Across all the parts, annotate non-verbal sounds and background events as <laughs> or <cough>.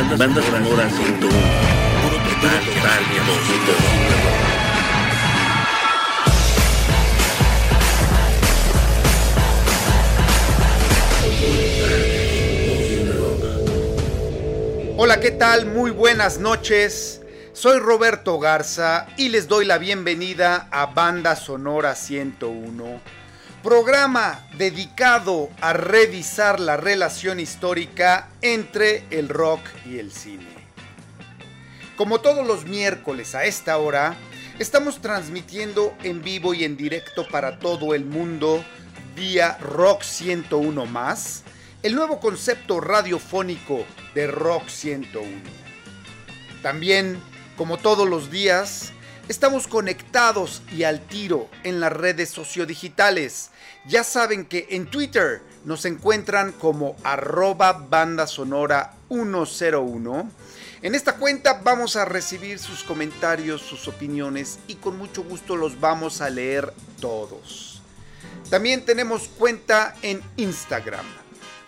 Banda, banda sonora 101. Puro total, total, Hola, ¿qué tal? Muy buenas noches. Soy Roberto Garza y les doy la bienvenida a Banda Sonora 101 programa dedicado a revisar la relación histórica entre el rock y el cine. Como todos los miércoles a esta hora, estamos transmitiendo en vivo y en directo para todo el mundo vía Rock 101 más, el nuevo concepto radiofónico de Rock 101. También, como todos los días, Estamos conectados y al tiro en las redes sociodigitales. Ya saben que en Twitter nos encuentran como arroba banda sonora 101. En esta cuenta vamos a recibir sus comentarios, sus opiniones y con mucho gusto los vamos a leer todos. También tenemos cuenta en Instagram.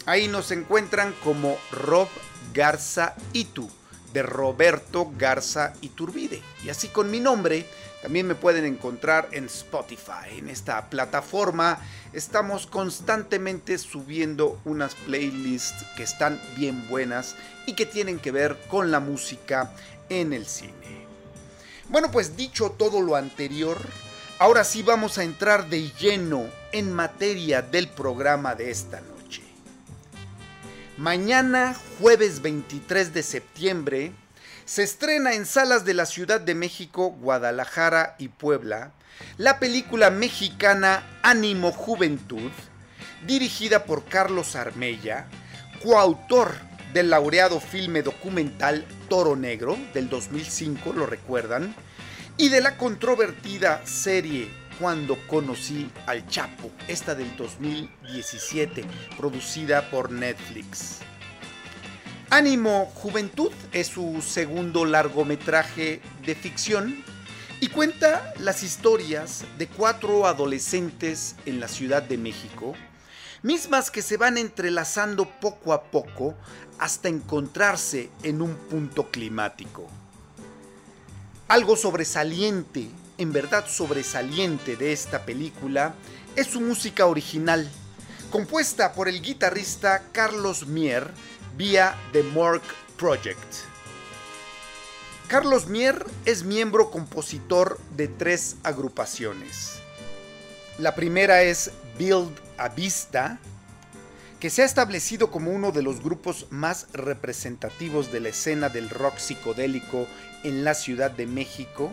Ahí nos encuentran como Rob Garza Itu de Roberto Garza Iturbide. Y así con mi nombre, también me pueden encontrar en Spotify. En esta plataforma estamos constantemente subiendo unas playlists que están bien buenas y que tienen que ver con la música en el cine. Bueno, pues dicho todo lo anterior, ahora sí vamos a entrar de lleno en materia del programa de esta noche. Mañana, jueves 23 de septiembre, se estrena en salas de la Ciudad de México, Guadalajara y Puebla la película mexicana Ánimo Juventud, dirigida por Carlos Armella, coautor del laureado filme documental Toro Negro del 2005, lo recuerdan, y de la controvertida serie cuando conocí al Chapo, esta del 2017, producida por Netflix. Ánimo Juventud es su segundo largometraje de ficción y cuenta las historias de cuatro adolescentes en la Ciudad de México, mismas que se van entrelazando poco a poco hasta encontrarse en un punto climático. Algo sobresaliente en verdad sobresaliente de esta película es su música original, compuesta por el guitarrista Carlos Mier vía The Mork Project. Carlos Mier es miembro compositor de tres agrupaciones. La primera es Build a Vista, que se ha establecido como uno de los grupos más representativos de la escena del rock psicodélico en la Ciudad de México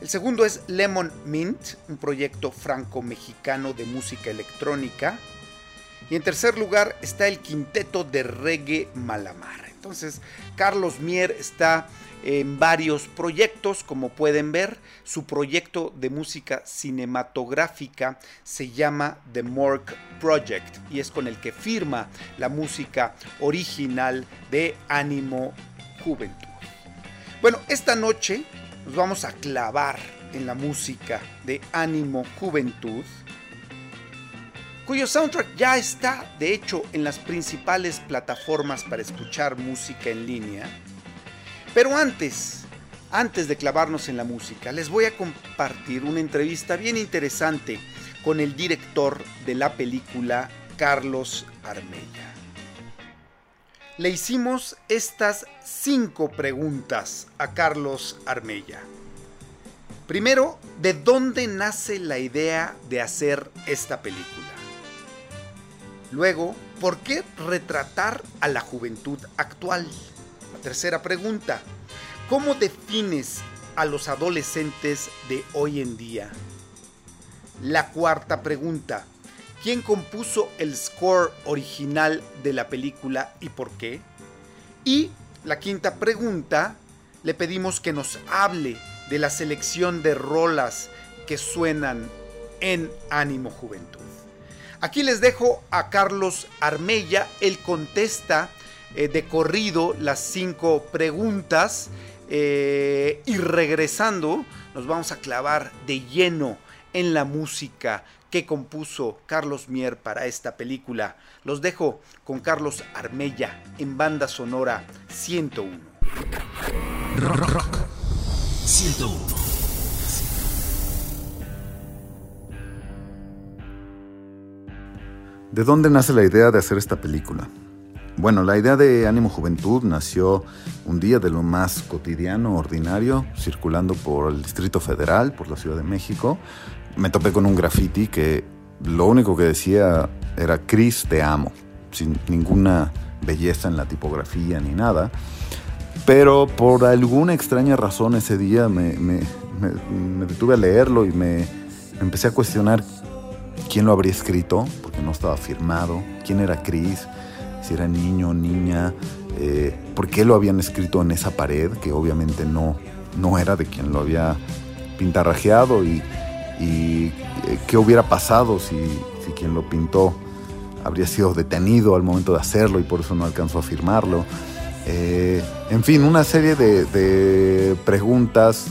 el segundo es Lemon Mint, un proyecto franco-mexicano de música electrónica. Y en tercer lugar está el quinteto de reggae Malamar. Entonces, Carlos Mier está en varios proyectos, como pueden ver. Su proyecto de música cinematográfica se llama The Mork Project y es con el que firma la música original de Ánimo Juventud. Bueno, esta noche nos vamos a clavar en la música de Ánimo Juventud, cuyo soundtrack ya está, de hecho, en las principales plataformas para escuchar música en línea. Pero antes, antes de clavarnos en la música, les voy a compartir una entrevista bien interesante con el director de la película, Carlos Armella. Le hicimos estas cinco preguntas a Carlos Armella. Primero, ¿de dónde nace la idea de hacer esta película? Luego, ¿por qué retratar a la juventud actual? La tercera pregunta, ¿cómo defines a los adolescentes de hoy en día? La cuarta pregunta, quién compuso el score original de la película y por qué. Y la quinta pregunta, le pedimos que nos hable de la selección de rolas que suenan en Ánimo Juventud. Aquí les dejo a Carlos Armella, él contesta eh, de corrido las cinco preguntas eh, y regresando nos vamos a clavar de lleno en la música que compuso Carlos Mier para esta película. Los dejo con Carlos Armella en banda sonora 101. Rock, rock. 101. ¿De dónde nace la idea de hacer esta película? Bueno, la idea de Ánimo Juventud nació un día de lo más cotidiano, ordinario, circulando por el Distrito Federal, por la Ciudad de México. Me topé con un graffiti que lo único que decía era Chris, te amo, sin ninguna belleza en la tipografía ni nada. Pero por alguna extraña razón ese día me, detuve a leerlo y me, empecé a cuestionar quién lo habría escrito, porque no estaba firmado, quién era Chris si era niño o niña, eh, por qué lo habían escrito en esa pared, que obviamente no, no era de quien lo había pintarrajeado y, eh, qué hubiera pasado si, si, quien lo pintó habría sido detenido al momento de hacerlo y por eso no alcanzó a firmarlo. Eh, en fin, una serie de preguntas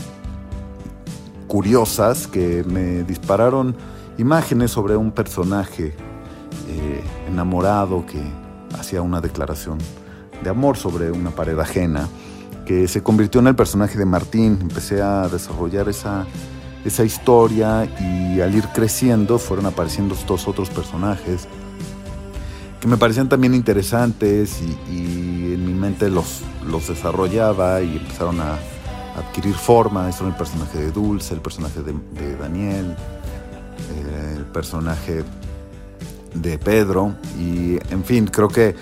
curiosas que me dispararon imágenes sobre un personaje enamorado que, hacía una declaración de amor sobre una pared ajena, que se convirtió en el personaje de Martín. Empecé a desarrollar esa, esa historia y al ir creciendo fueron apareciendo estos otros personajes que me parecían también interesantes y, en mi mente los, los desarrollaba y empezaron a adquirir forma. Son el personaje de Dulce, el personaje de, Daniel, eh, el personaje de Pedro. Y en fin, creo que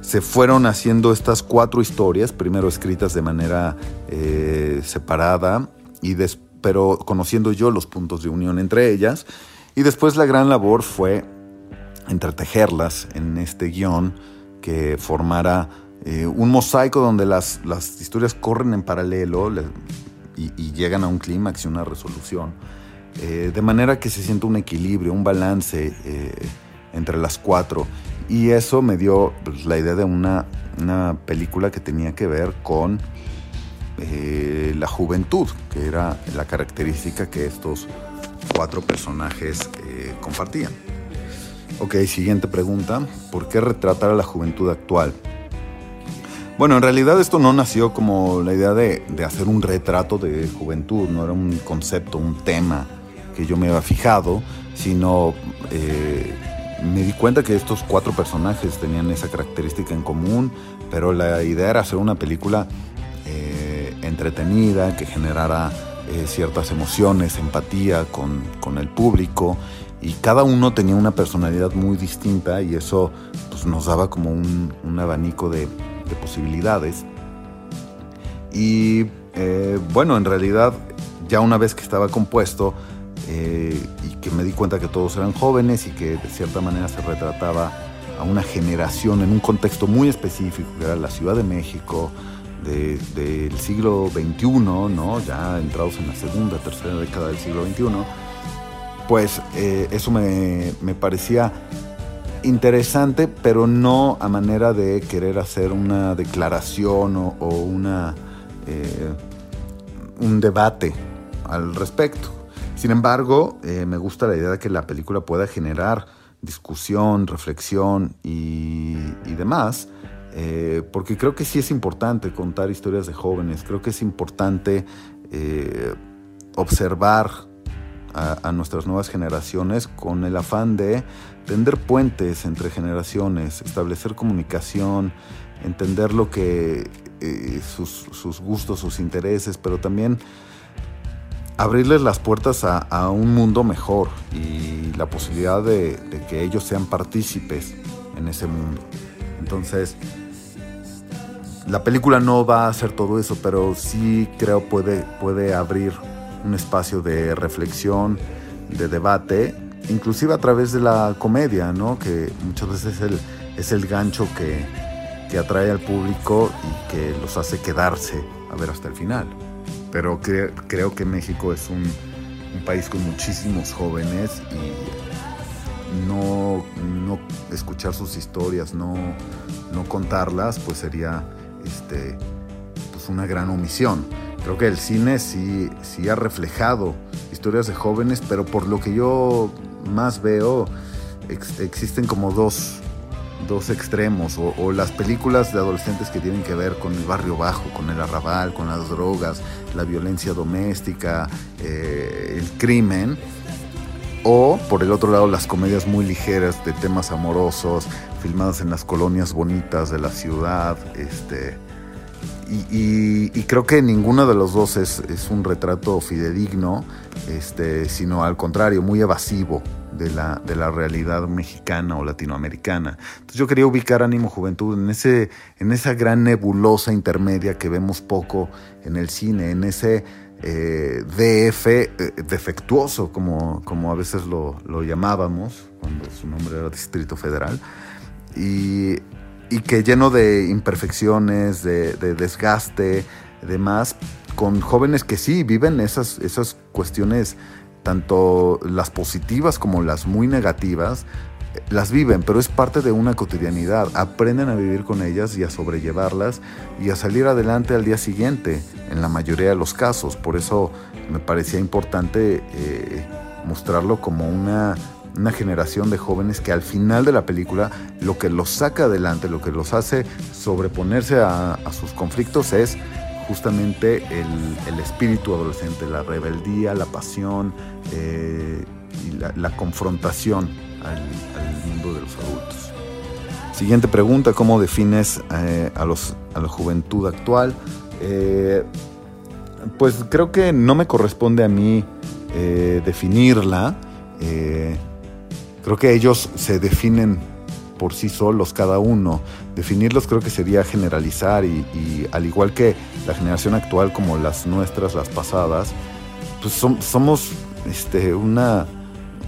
se fueron haciendo estas cuatro historias, primero escritas de manera eh, separada, y pero conociendo yo los puntos de unión entre ellas, y después la gran labor fue entretejerlas en este guion que formara eh, un mosaico donde las, las, historias corren en paralelo y, llegan a un clímax y una resolución, eh, de manera que se sienta un equilibrio, un balance entre las cuatro. Y eso me dio pues, la idea de una, película que tenía que ver con eh, la juventud, que era la característica que estos cuatro personajes eh, compartían. Ok, siguiente pregunta. ¿Por qué retratar a la juventud actual? Bueno, en realidad esto no nació como la idea de, hacer un retrato de juventud, no era un concepto, un tema que yo me había fijado, sino eh, me di cuenta que estos cuatro personajes tenían esa característica en común, pero la idea era hacer una película eh, entretenida, que generara eh, ciertas emociones, empatía con, con, el público, y cada uno tenía una personalidad muy distinta y eso pues, nos daba como un, un abanico de, de, posibilidades. Y bueno, en realidad ya una vez que estaba compuesto, eh, y que me di cuenta que todos eran jóvenes y que de cierta manera se retrataba a una generación en un contexto muy específico, que era la Ciudad de México del siglo XXI, ¿no? ya entrados en la segunda, tercera década del siglo XXI, pues eh, eso me, me, parecía interesante, pero no a manera de querer hacer una declaración o, una, eh, un debate al respecto. Sin embargo, eh, me gusta la idea de que la película pueda generar discusión, reflexión y, demás, eh, porque creo que sí es importante contar historias de jóvenes, creo que es importante eh, observar a, nuestras nuevas generaciones con el afán de tender puentes entre generaciones, establecer comunicación, entender lo que sus, sus gustos, sus intereses, pero también abrirles las puertas a, un mundo mejor y la posibilidad de, que ellos sean partícipes en ese mundo. Entonces, la película no va a hacer todo eso, pero sí creo puede, puede abrir un espacio de reflexión, de debate, inclusive a través de la comedia, ¿no? que muchas veces es el, es el gancho que, que atrae al público y que los hace quedarse a ver hasta el final pero creo que México es un, país con muchísimos jóvenes y no, escuchar sus historias, no, contarlas, pues sería este, pues una gran omisión. Creo que el cine sí, sí ha reflejado historias de jóvenes, pero por lo que yo más veo, existen como dos, dos extremos, o, las películas de adolescentes que tienen que ver con el barrio bajo, con el arrabal, con las drogas, la violencia doméstica, eh, el crimen, o por el otro lado las comedias muy ligeras de temas amorosos, filmadas en las colonias bonitas de la ciudad, este, y, creo que ninguno de los dos es, un retrato fidedigno, este, sino al contrario, muy evasivo de la, de la realidad mexicana o latinoamericana. Entonces yo quería ubicar Ánimo Juventud en, ese, en esa gran nebulosa intermedia que vemos poco en el cine, en ese eh, DF eh, defectuoso, como, como a veces lo, lo, llamábamos, cuando su nombre era Distrito Federal, y, y que lleno de imperfecciones, de, de desgaste, demás, con jóvenes que sí viven esas, esas cuestiones tanto las positivas como las muy negativas, las viven, pero es parte de una cotidianidad. Aprenden a vivir con ellas y a sobrellevarlas y a salir adelante al día siguiente, en la mayoría de los casos. Por eso me parecía importante eh, mostrarlo como una, una generación de jóvenes que al final de la película lo que los saca adelante, lo que los hace sobreponerse a, a sus conflictos es justamente el, espíritu adolescente, la rebeldía, la pasión eh, y la, confrontación al, mundo de los adultos. Siguiente pregunta, ¿cómo defines eh, a, los, a la juventud actual? Eh, pues creo que no me corresponde a mí definirla. creo que ellos se definen por sí solos cada uno. Definirlos creo que sería generalizar y, al igual que la generación actual como las nuestras, las pasadas, pues somos este, una,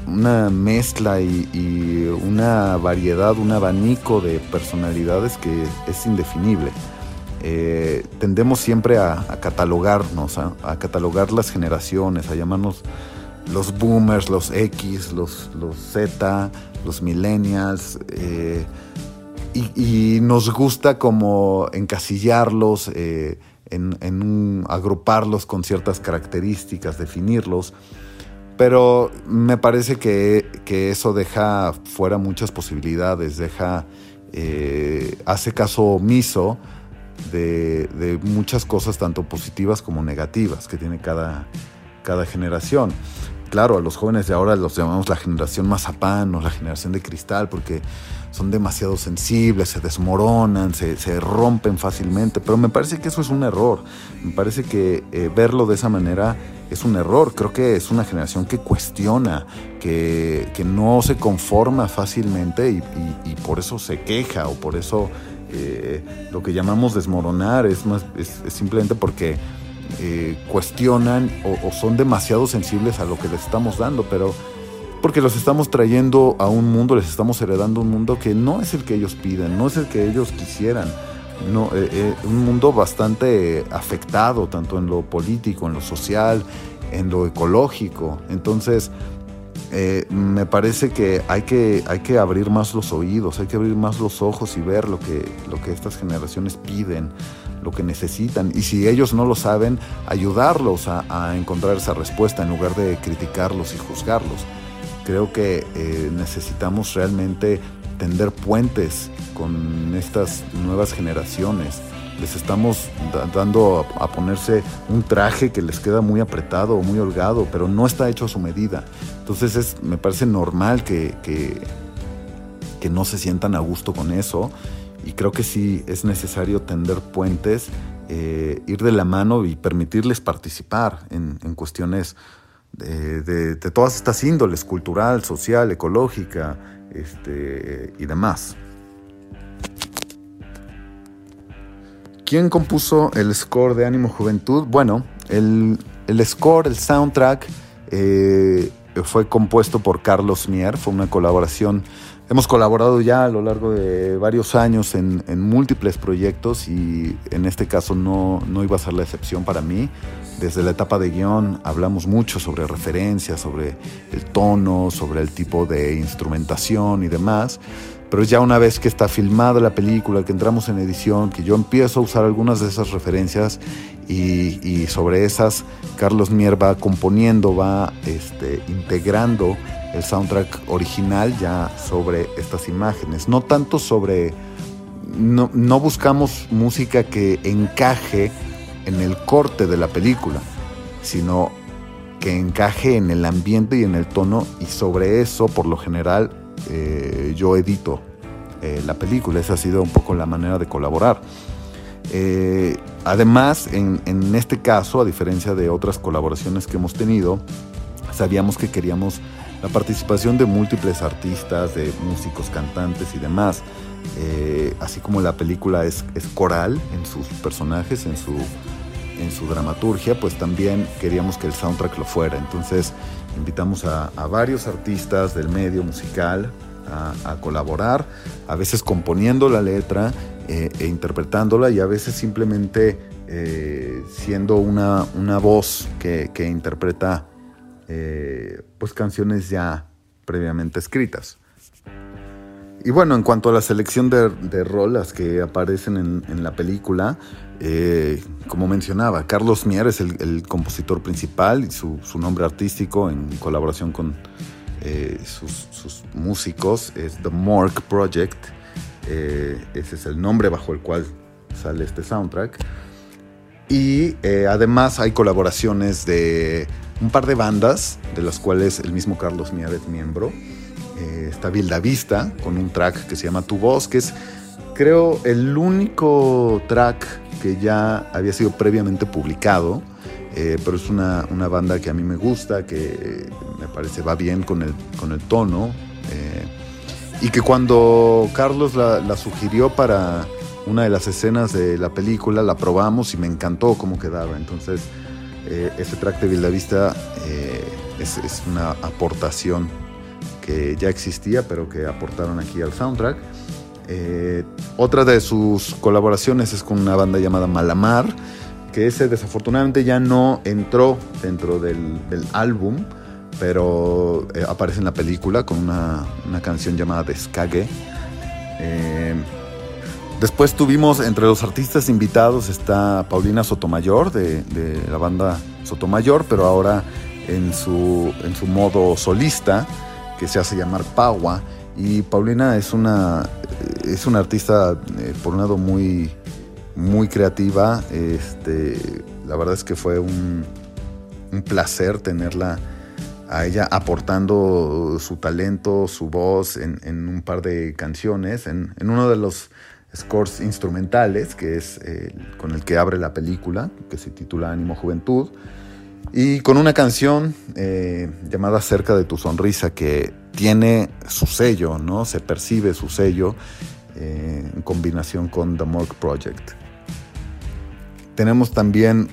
una mezcla y, una variedad, un abanico de personalidades que es indefinible. Eh, tendemos siempre a, catalogarnos, a, catalogar las generaciones, a llamarnos los boomers, los X, los, Z, los millennials, eh, y, nos gusta como encasillarlos, eh, agruparlos con ciertas características, definirlos, pero me parece que, eso deja fuera muchas posibilidades, deja, eh, hace caso omiso de, de, muchas cosas tanto positivas como negativas que tiene cada, cada generación claro, a los jóvenes de ahora los llamamos la generación mazapán o la generación de cristal porque son demasiado sensibles, se desmoronan, se, rompen fácilmente, pero me parece que eso es un error, me parece que eh, verlo de esa manera es un error, creo que es una generación que cuestiona, que, no se conforma fácilmente y, por eso se queja o por eso eh, lo que llamamos desmoronar es, más, es simplemente porque eh, cuestionan o, son demasiado sensibles a lo que les estamos dando, pero porque los estamos trayendo a un mundo, les estamos heredando un mundo que no es el que ellos piden, no es el que ellos quisieran. Eh, eh, un mundo bastante afectado, tanto en lo político, en lo social, en lo ecológico. Entonces, me parece que hay, que hay que abrir más los oídos, hay que abrir más los ojos y ver lo que, lo que estas generaciones piden, lo que necesitan. Y si ellos no lo saben, ayudarlos a, encontrar esa respuesta en lugar de criticarlos y juzgarlos. Creo que eh, necesitamos realmente tender puentes con estas nuevas generaciones. Les estamos dando a, ponerse un traje que les queda muy apretado o muy holgado, pero no está hecho a su medida. Entonces es, me parece normal que, que, que no se sientan a gusto con eso y creo que sí es necesario tender puentes, eh, ir de la mano y permitirles participar en, cuestiones de, todas estas índoles, cultural, social, ecológica este, y demás. ¿Quién compuso el score de Ánimo Juventud? Bueno, el, score, el soundtrack, eh, fue compuesto por Carlos Mier, fue una colaboración Hemos colaborado ya a lo largo de varios años en, múltiples proyectos y en este caso no, no, iba a ser la excepción para mí. Desde la etapa de guion hablamos mucho sobre referencias, sobre el tono, sobre el tipo de instrumentación y demás. Pero ya una vez que está filmada la película, que entramos en edición, que yo empiezo a usar algunas de esas referencias y, y sobre esas Carlos Mier va componiendo, va este, integrando el soundtrack original ya sobre estas imágenes. No tanto sobre... No, no buscamos música que encaje en el corte de la película, sino que encaje en el ambiente y en el tono y sobre eso por lo general eh, yo edito eh, la película. Esa ha sido un poco la manera de colaborar. Eh, además, en, en, este caso, a diferencia de otras colaboraciones que hemos tenido, sabíamos que queríamos la participación de múltiples artistas, de músicos, cantantes y demás. así como la película es, es coral en sus personajes, en su en su dramaturgia, pues también queríamos que el soundtrack lo fuera. Entonces invitamos a, varios artistas del medio musical a, colaborar, a veces componiendo la letra eh, e interpretándola y a veces simplemente eh, siendo una, una voz que, interpreta eh, pues canciones ya previamente escritas. Y bueno, en cuanto a la selección de, rolas que aparecen en, la película, eh, como mencionaba, Carlos Mier es el, compositor principal y su, nombre artístico en colaboración con eh, sus, músicos es The Mork Project. Ese es el nombre bajo el cual sale este soundtrack. Y además hay colaboraciones de un par de bandas, de las cuales el mismo Carlos Mier es miembro. está Vilda Vista con un track que se llama Tu Voz, que es creo el único track que ya había sido previamente publicado, eh, pero es una, banda que a mí me gusta, que me parece va bien con el, con el tono, eh, y que cuando Carlos la, sugirió para una de las escenas de la película, la probamos y me encantó cómo quedaba. Entonces, eh, ese track de Vildavista es, es una aportación que ya existía, pero que aportaron aquí al soundtrack. Eh, otra de sus colaboraciones es con una banda llamada Malamar, que ese desafortunadamente ya no entró dentro del, álbum, pero eh, aparece en la película con una, canción llamada Descague. Después tuvimos entre los artistas invitados está Paulina Sotomayor de, la banda Sotomayor, pero ahora en su, en su modo solista, que se hace llamar Paua. Y Paulina es una, es una artista, eh, por un lado, muy, muy creativa. Este, la verdad es que fue un, placer tenerla a ella aportando su talento, su voz en, un par de canciones, en, uno de los scores instrumentales, que es eh, con el que abre la película, que se titula Ánimo Juventud. Y con una canción eh, llamada Cerca de tu sonrisa que tiene su sello, ¿no? Se percibe su sello eh, en combinación con The Morgue Project. Tenemos también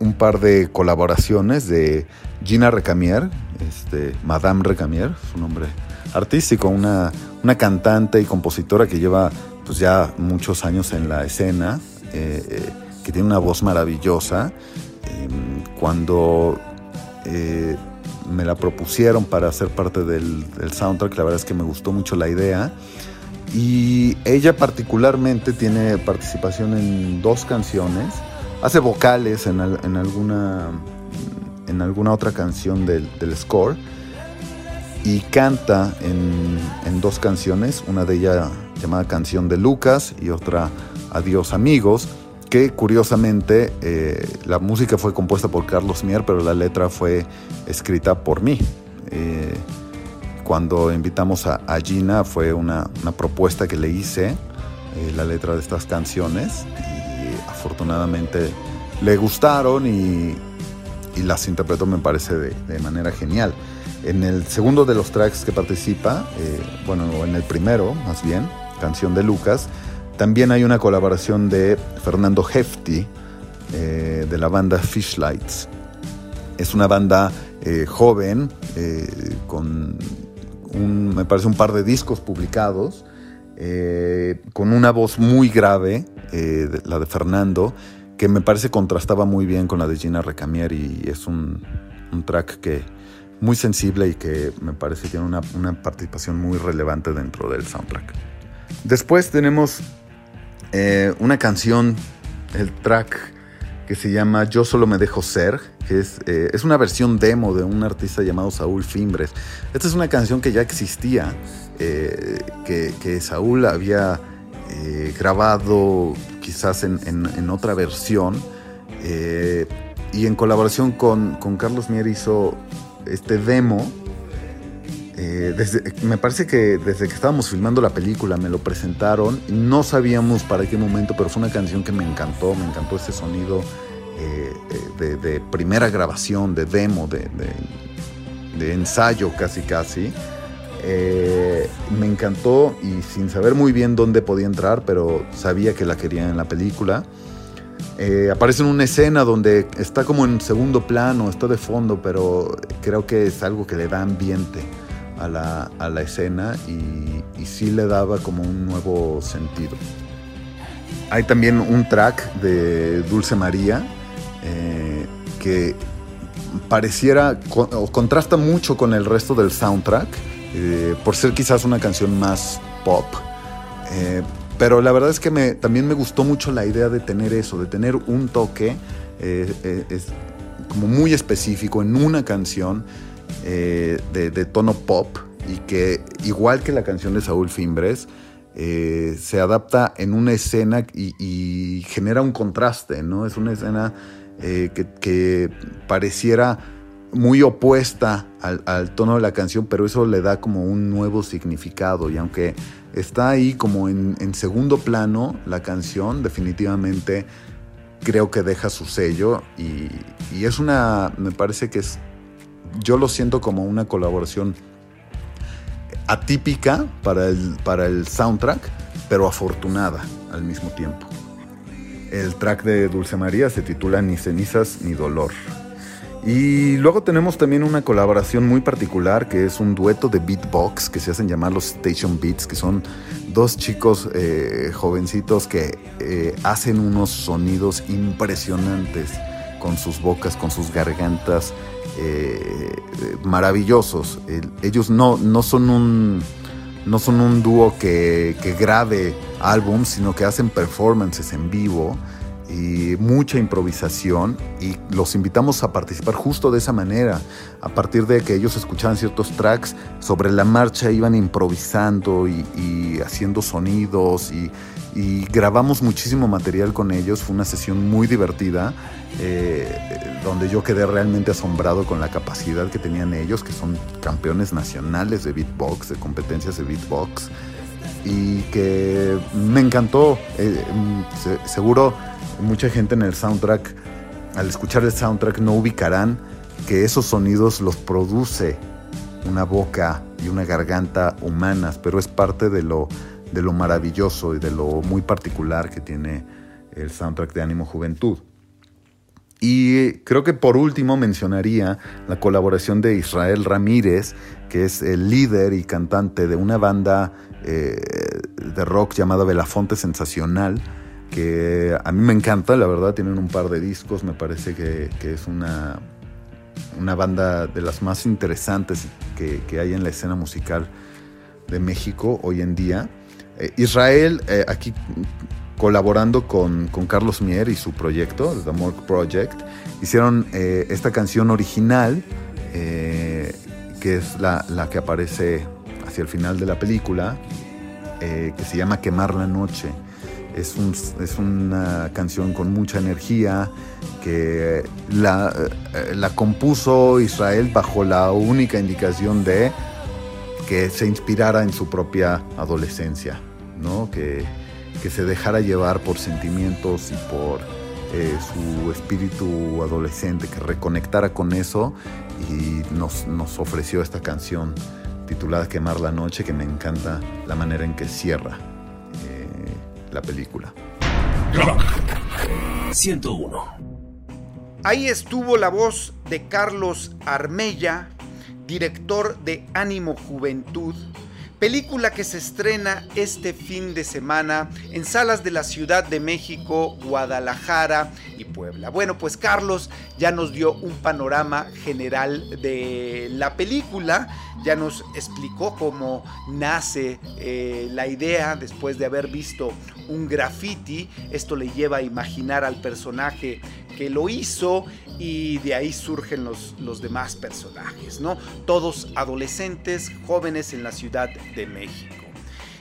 un par de colaboraciones de Gina Recamier, este, Madame Recamier, su nombre artístico, una, una cantante y compositora que lleva pues ya muchos años en la escena, eh, que tiene una voz maravillosa. Em, cuando eh, me la propusieron para ser parte del, soundtrack, la verdad es que me gustó mucho la idea. Y ella particularmente tiene participación en dos canciones, hace vocales en, alguna, en alguna otra canción del, score y canta en, dos canciones, una de ellas llamada Canción de Lucas y otra Adiós amigos que curiosamente eh, la música fue compuesta por Carlos Mier, pero la letra fue escrita por mí. Eh, cuando invitamos a, Gina fue una, propuesta que le hice, eh, la letra de estas canciones, y afortunadamente le gustaron y, las interpretó me parece de, manera genial. En el segundo de los tracks que participa, bueno, en el primero más bien, Canción de Lucas, también hay una colaboración de Fernando Hefti eh, de la banda Fishlights. Es una banda eh, joven eh, con un, me parece un par de discos publicados, con una voz muy grave, la de Fernando, que me parece contrastaba muy bien con la de Gina Recamier y es un, track que muy sensible y que me parece tiene una, una participación muy relevante dentro del soundtrack. Después tenemos eh, una canción, el track que se llama Yo solo me dejo ser, que es, eh, es una versión demo de un artista llamado Saúl Fimbres. Esta es una canción que ya existía, eh, que, Saúl había grabado quizás en, otra versión, y en colaboración con, con Carlos Mier hizo este demo eh, me parece que desde que estábamos filmando la película me lo presentaron. No sabíamos para qué momento, pero fue una canción que me encantó. Me encantó ese sonido eh, eh, de, primera grabación, de demo, de, ensayo casi casi. me encantó y sin saber muy bien dónde podía entrar, pero sabía que la quería en la película. Aparece en una escena donde está como en segundo plano, está de fondo, pero creo que es algo que le da ambiente a la, escena y, y, sí le daba como un nuevo sentido. Hay también un track de Dulce María eh, que pareciera o contrasta mucho con el resto del soundtrack eh, por ser quizás una canción más pop. Eh, pero la verdad es que también me gustó mucho la idea de tener eso, de tener un toque es como muy específico en una canción eh, de, tono pop y que, igual que la canción de Saúl Fimbres, eh, se adapta en una escena y, genera un contraste, ¿no? Es una escena eh, que, pareciera muy opuesta al, tono de la canción, pero eso le da como un nuevo significado y aunque está ahí como en, segundo plano la canción, definitivamente creo que deja su sello y, y es una, me parece que es yo lo siento como una colaboración atípica para el, para el soundtrack, pero afortunada al mismo tiempo. El track de Dulce María se titula Ni cenizas ni dolor. Y luego tenemos también una colaboración muy particular que es un dueto de beatbox que se hacen llamar los Station Beats, que son dos chicos eh, jovencitos que eh, hacen unos sonidos impresionantes con sus bocas, con sus gargantas, eh, maravillosos. ellos no, no, son un, no son un dúo que, que grabe álbums, sino que hacen performances en vivo y mucha improvisación y los invitamos a participar justo de esa manera. A partir de que ellos escuchaban ciertos tracks, sobre la marcha iban improvisando y, haciendo sonidos y, grabamos muchísimo material con ellos. Fue una sesión muy divertida eh, donde yo quedé realmente asombrado con la capacidad que tenían ellos, que son campeones nacionales de beatbox, de competencias de beatbox y que me encantó. Eh, mm, seguro mucha gente en el soundtrack, al escuchar el soundtrack, no ubicarán que esos sonidos los produce una boca y una garganta humanas, pero es parte de lo, de lo maravilloso y de lo muy particular que tiene el soundtrack de Ánimo Juventud. Y creo que por último mencionaría la colaboración de Israel Ramírez, que es el líder y cantante de una banda eh, de rock llamada Belafonte Sensacional, que a mí me encanta, la verdad, tienen un par de discos, me parece que, es una, una banda de las más interesantes que, hay en la escena musical de México hoy en día. Eh, Israel, eh, aquí colaborando con, Carlos Mier y su proyecto, The Morgue Project, hicieron eh, esta canción original, que es la, la, que aparece hacia el final de la película, que se llama Quemar la Noche. Es, una canción con mucha energía que la, eh, la, compuso Israel bajo la única indicación de que se inspirara en su propia adolescencia, ¿no? que, se dejara llevar por sentimientos y por eh, su espíritu adolescente, que reconectara con eso y nos, nos ofreció esta canción titulada Quemar la Noche, que me encanta la manera en que cierra la película. 101. Ahí estuvo la voz de Carlos Armella, director de Ánimo Juventud, película que se estrena este fin de semana en salas de la Ciudad de México, Guadalajara y Puebla. Bueno, pues Carlos ya nos dio un panorama general de la película, ya nos explicó cómo nace eh, la idea después de haber visto un graffiti. Esto le lleva a imaginar al personaje que lo hizo y de ahí surgen los, los demás personajes, ¿no? Todos adolescentes, jóvenes en la Ciudad de México.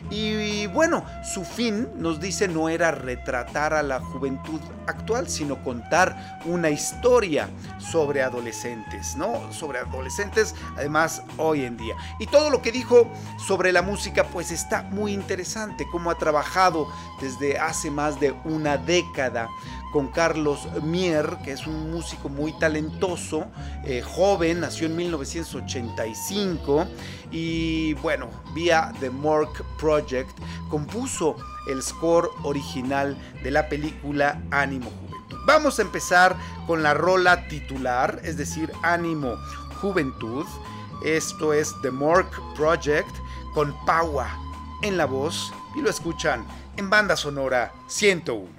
Y bueno, su fin, nos dice, no era retratar a la juventud actual, sino contar una historia sobre adolescentes, ¿no? Sobre adolescentes, además, hoy en día. Y todo lo que dijo sobre la música, pues está muy interesante, cómo ha trabajado desde hace más de una década con Carlos Mier, que es un músico muy talentoso, eh, joven, nació en 1985 y bueno, vía The Mork Project compuso el score original de la película Ánimo Juventud. Vamos a empezar con la rola titular, es decir, Ánimo Juventud. Esto es The Mork Project con Paua en la voz y lo escuchan en banda sonora 101.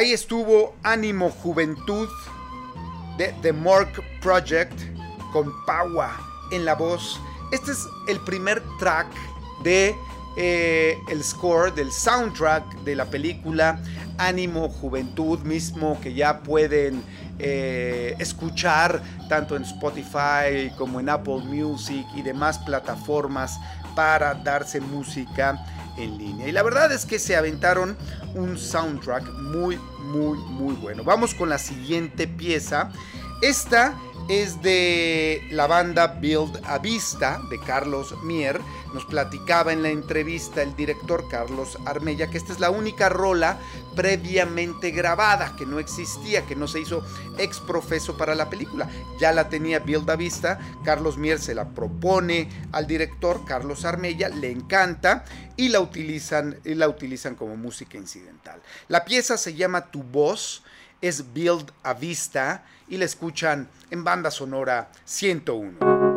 Ahí estuvo Ánimo Juventud de The Mork Project con Paua en la voz. Este es el primer track de eh, el score del soundtrack de la película Ánimo Juventud mismo que ya pueden eh, escuchar tanto en Spotify como en Apple Music y demás plataformas para darse música en línea. Y la verdad es que se aventaron un soundtrack muy, muy, muy bueno. Vamos con la siguiente pieza. Esta es de la banda Build a Vista de Carlos Mier. Nos platicaba en la entrevista el director Carlos Armella que esta es la única rola previamente grabada, que no existía, que no se hizo ex profeso para la película. Ya la tenía Build a Vista, Carlos Mier se la propone al director Carlos Armella, le encanta y la utilizan, y la utilizan como música incidental. La pieza se llama Tu voz, es Build a Vista y la escuchan en banda sonora 101.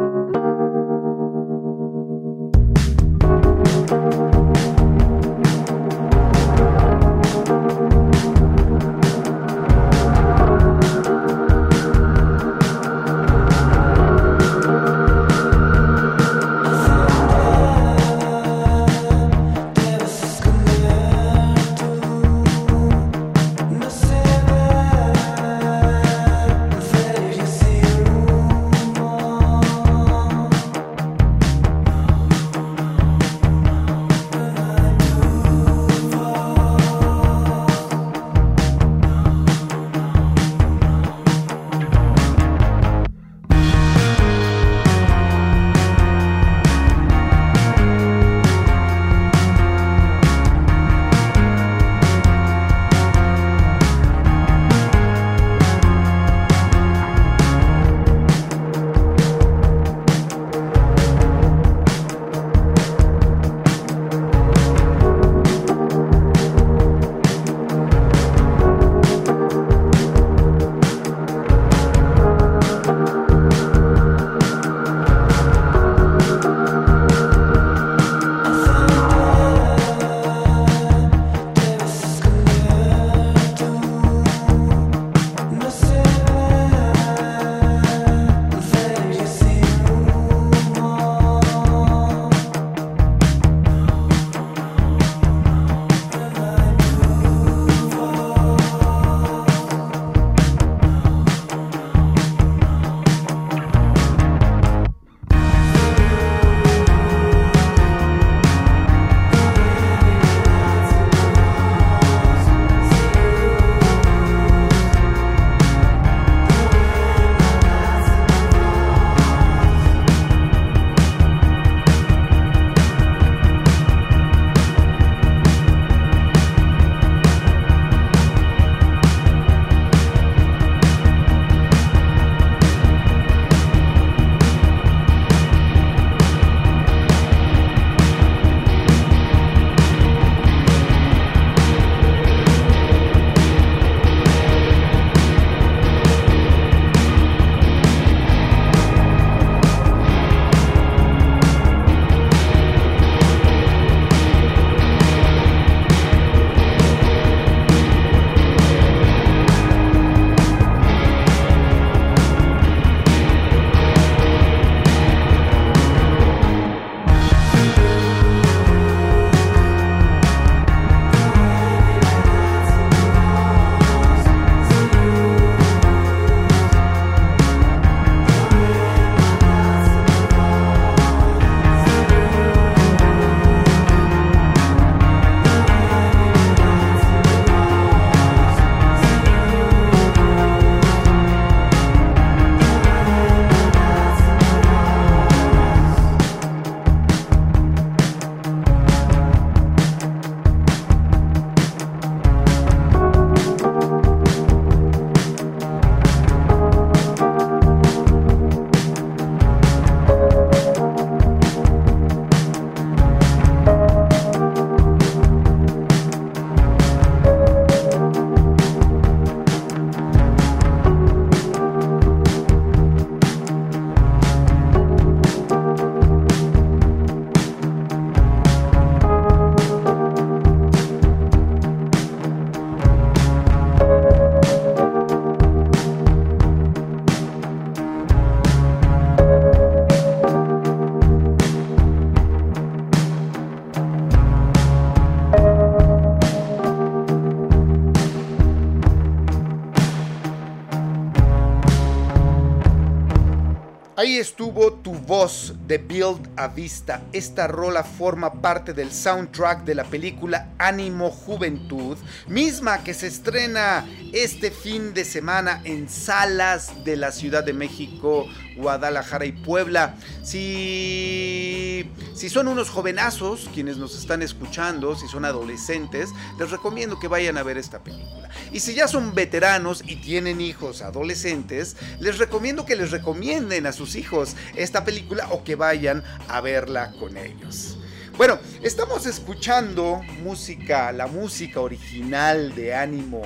Ahí estuvo Tu Voz de Build a Vista. Esta rola forma parte del soundtrack de la película Ánimo Juventud, misma que se estrena este fin de semana en salas de la Ciudad de México, Guadalajara y Puebla. Si, si son unos jovenazos quienes nos están escuchando, si son adolescentes, les recomiendo que vayan a ver esta película. Y si ya son veteranos y tienen hijos adolescentes, les recomiendo que les recomienden a sus hijos esta película o que vayan a verla con ellos. Bueno, estamos escuchando música, la música original de Ánimo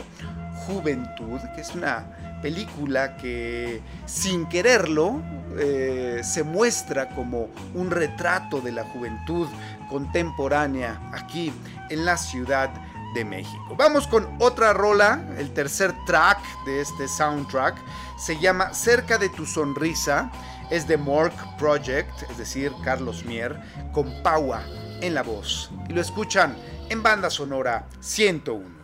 Juventud, que es una película que sin quererlo eh, se muestra como un retrato de la juventud contemporánea aquí en la ciudad de México. Vamos con otra rola, el tercer track de este soundtrack, se llama Cerca de tu sonrisa, es de Mork Project, es decir, Carlos Mier, con Paua en la voz. Y lo escuchan en banda sonora 101.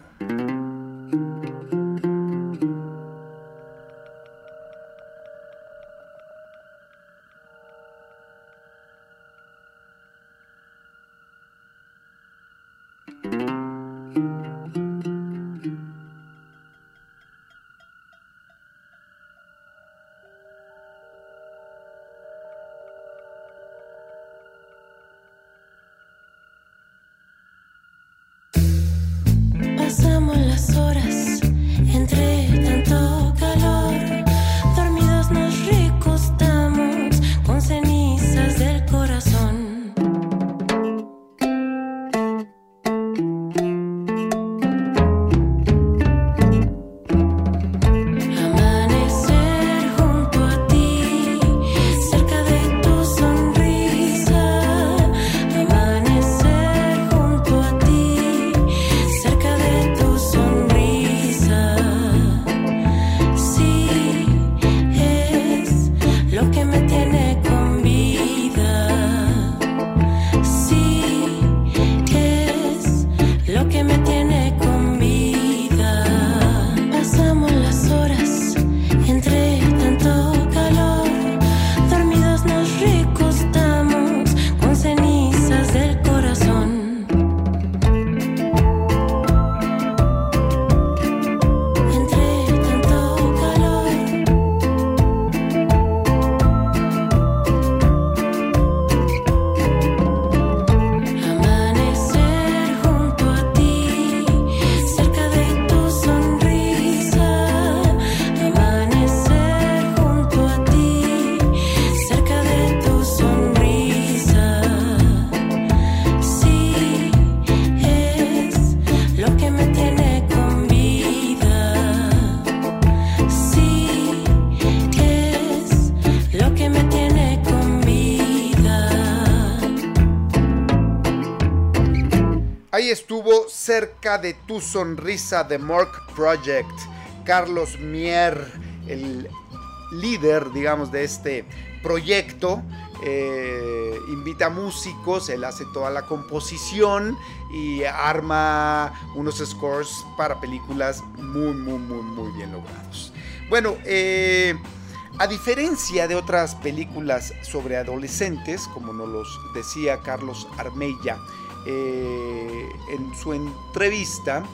De tu sonrisa de Mork Project. Carlos Mier, el líder, digamos, de este proyecto, eh, invita músicos, él hace toda la composición y arma unos scores para películas muy, muy, muy, muy bien logrados. Bueno, eh, a diferencia de otras películas sobre adolescentes, como nos los decía Carlos Armella, eh, en su entrevista,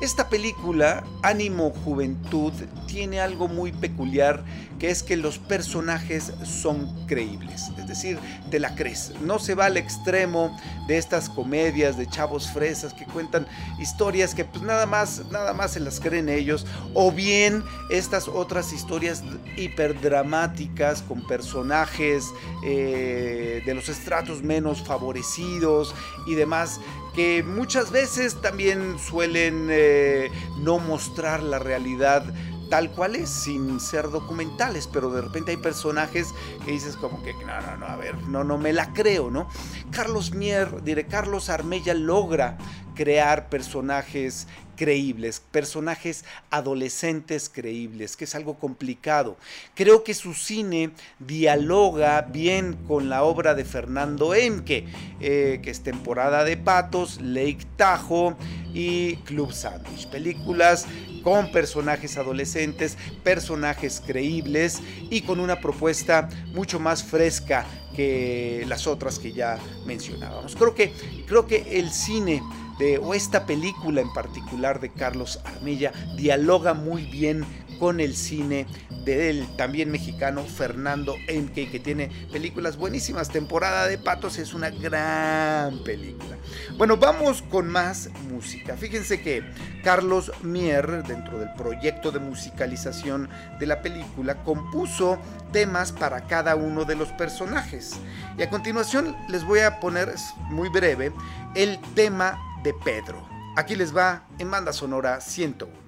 esta película, Ánimo Juventud, tiene algo muy peculiar que es que los personajes son creíbles, es decir, te la crees. No se va al extremo de estas comedias de chavos fresas que cuentan historias que pues nada más, nada más se las creen ellos, o bien estas otras historias hiperdramáticas con personajes eh, de los estratos menos favorecidos y demás que muchas veces también suelen eh, no mostrar la realidad tal cual es, sin ser documentales, pero de repente hay personajes que dices como que, no, no, no, a ver, no, no me la creo, ¿no? Carlos Mier, diré, Carlos Armella logra crear personajes creíbles, personajes adolescentes creíbles, que es algo complicado. Creo que su cine dialoga bien con la obra de Fernando Emke, eh, que es temporada de patos, Lake Tahoe y Club Sandwich. Películas con personajes adolescentes, personajes creíbles y con una propuesta mucho más fresca que las otras que ya mencionábamos. Creo que, creo que el cine de, o esta película en particular de Carlos Armella dialoga muy bien con el cine del también mexicano Fernando Emke, que tiene películas buenísimas. Temporada de Patos es una gran película. Bueno, vamos con más música. Fíjense que Carlos Mier, dentro del proyecto de musicalización de la película, compuso temas para cada uno de los personajes. Y a continuación les voy a poner, muy breve, el tema de Pedro. Aquí les va en banda sonora 101.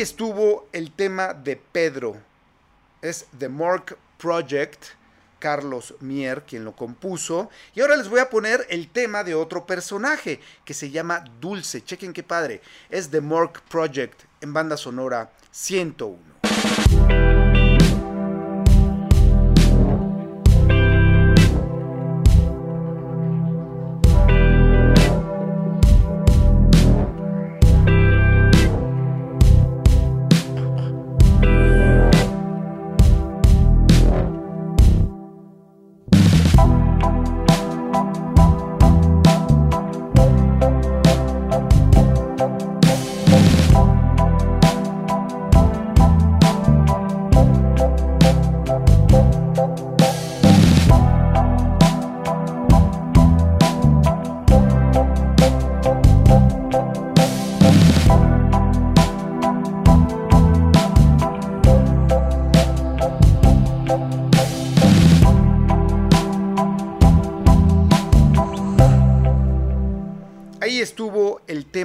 Estuvo el tema de Pedro. Es The Mork Project, Carlos Mier, quien lo compuso. Y ahora les voy a poner el tema de otro personaje que se llama Dulce. Chequen qué padre. Es The Mork Project en banda sonora 101.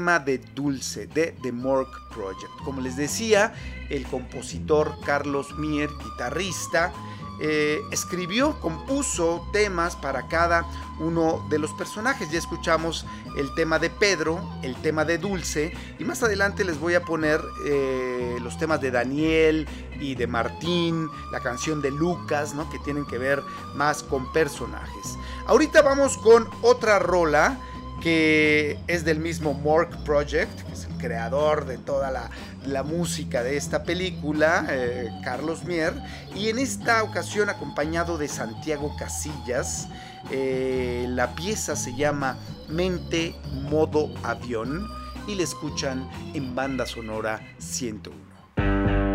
De Dulce de The Mork Project. Como les decía, el compositor Carlos Mier, guitarrista, eh, escribió, compuso temas para cada uno de los personajes. Ya escuchamos el tema de Pedro, el tema de Dulce y más adelante les voy a poner eh, los temas de Daniel y de Martín, la canción de Lucas, ¿no? que tienen que ver más con personajes. Ahorita vamos con otra rola que es del mismo Mork Project, que es el creador de toda la, la música de esta película, eh, Carlos Mier, y en esta ocasión acompañado de Santiago Casillas. Eh, la pieza se llama Mente Modo Avión y la escuchan en banda sonora 101.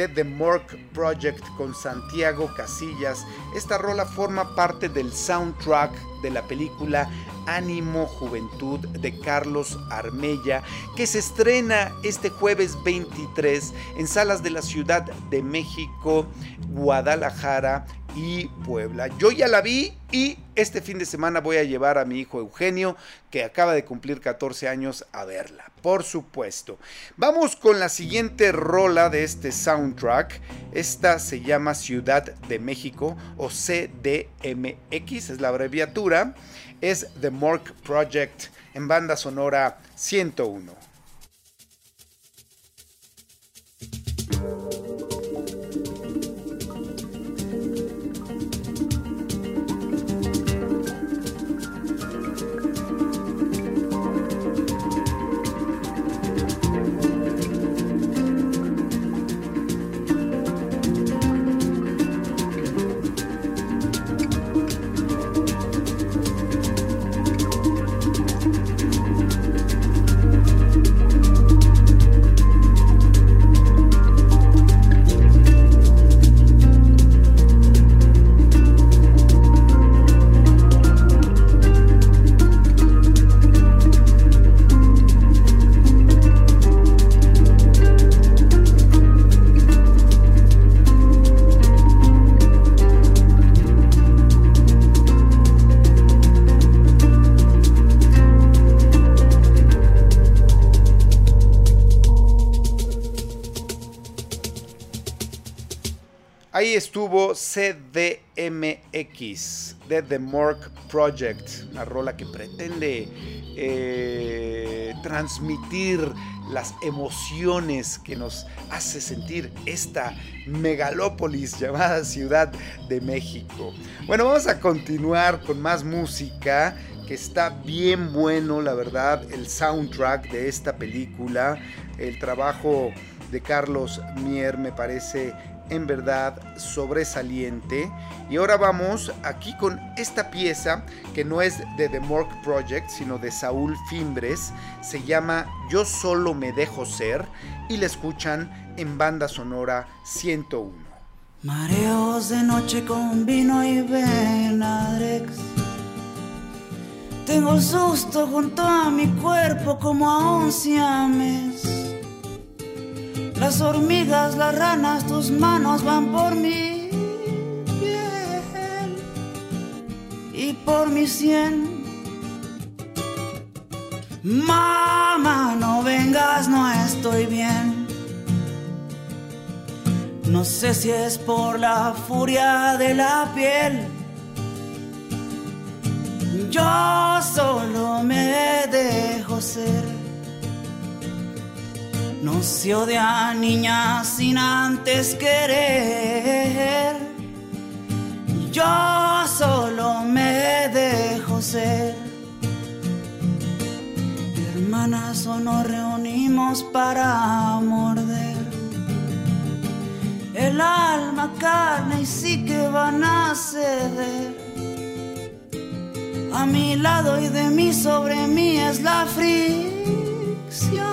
De The Mork Project con Santiago Casillas. Esta rola forma parte del soundtrack de la película Ánimo Juventud de Carlos Armella, que se estrena este jueves 23 en salas de la Ciudad de México, Guadalajara y Puebla. Yo ya la vi y este fin de semana voy a llevar a mi hijo Eugenio, que acaba de cumplir 14 años, a verla, por supuesto. Vamos con la siguiente rola de este soundtrack. Esta se llama Ciudad de México o CDMX, es la abreviatura. Es The Mork Project en banda sonora 101. Estuvo CDMX de The Mork Project, una rola que pretende eh, transmitir las emociones que nos hace sentir esta megalópolis llamada Ciudad de México. Bueno, vamos a continuar con más música que está bien bueno, la verdad, el soundtrack de esta película, el trabajo de Carlos Mier me parece en verdad sobresaliente. Y ahora vamos aquí con esta pieza que no es de The Mork Project, sino de Saúl Fimbres. Se llama Yo solo me dejo ser y la escuchan en banda sonora 101. Mareos de noche con vino y Benadrex. Tengo susto junto a mi cuerpo como a un siames las hormigas, las ranas, tus manos van por mi piel y por mi sien. Mamá, no vengas, no estoy bien. No sé si es por la furia de la piel. Yo solo me dejo ser no se odia niña sin antes querer. Yo solo me dejo ser. Hermanas o nos reunimos para morder. El alma, carne y sí que van a ceder. A mi lado y de mí sobre mí es la fricción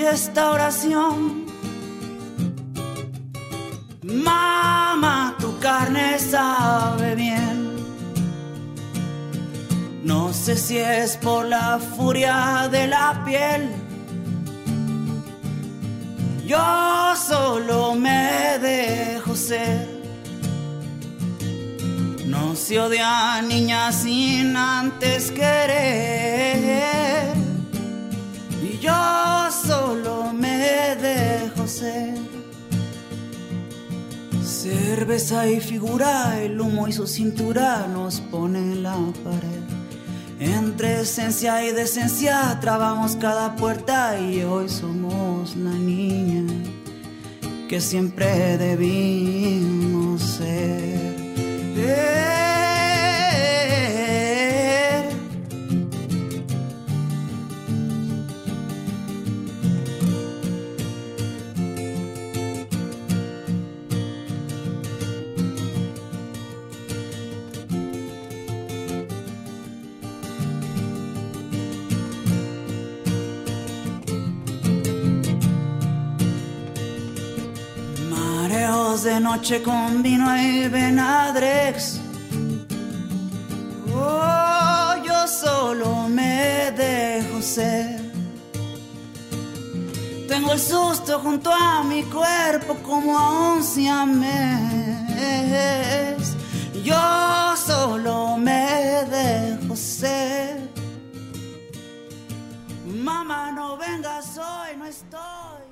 esta oración. Mamá, tu carne sabe bien. No sé si es por la furia de la piel. Yo solo me dejo ser. No se odia niña sin antes querer. Yo solo me dejo ser. Cerveza y figura, el humo y su cintura nos pone en la pared. Entre esencia y decencia trabamos cada puerta y hoy somos la niña que siempre debimos ser. De noche con vino y Benadrex. Oh, yo solo me dejo ser. Tengo el susto junto a mi cuerpo como a un siamés. Yo solo me dejo ser. Mamá, no vengas hoy, no estoy.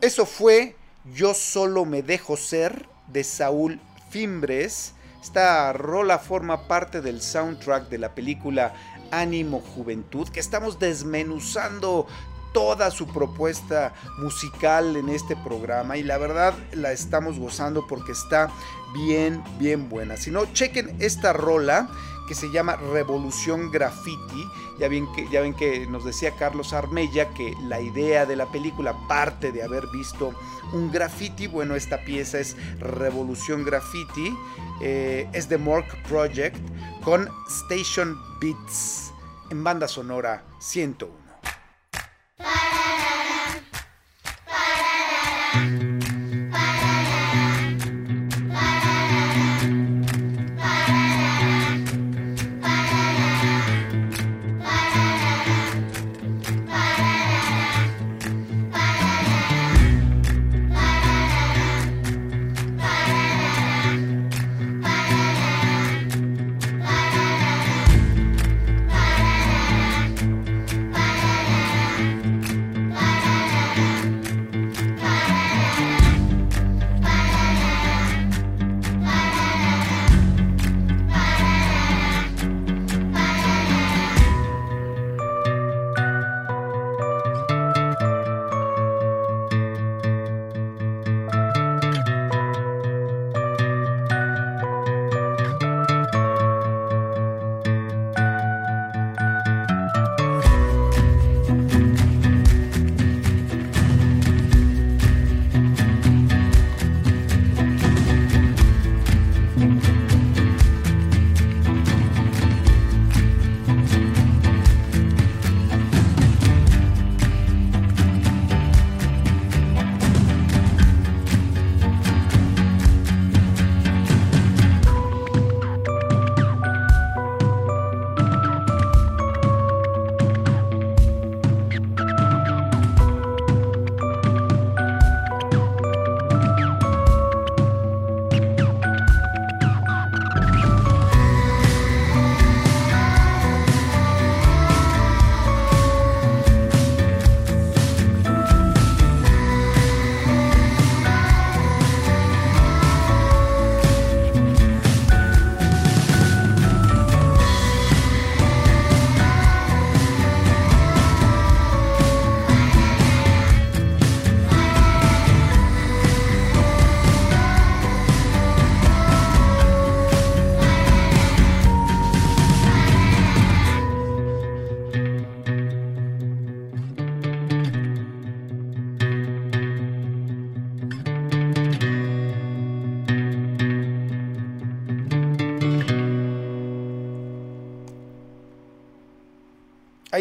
Eso fue Yo solo me dejo ser de Saúl Fimbres. Esta rola forma parte del soundtrack de la película Ánimo Juventud que estamos desmenuzando toda su propuesta musical en este programa y la verdad la estamos gozando porque está bien, bien buena. Si no, chequen esta rola que se llama Revolución Graffiti. Ya, que, ya ven que nos decía Carlos Armella que la idea de la película parte de haber visto un graffiti. Bueno, esta pieza es Revolución Graffiti. Eh, es de Mork Project con Station Beats en banda sonora 101.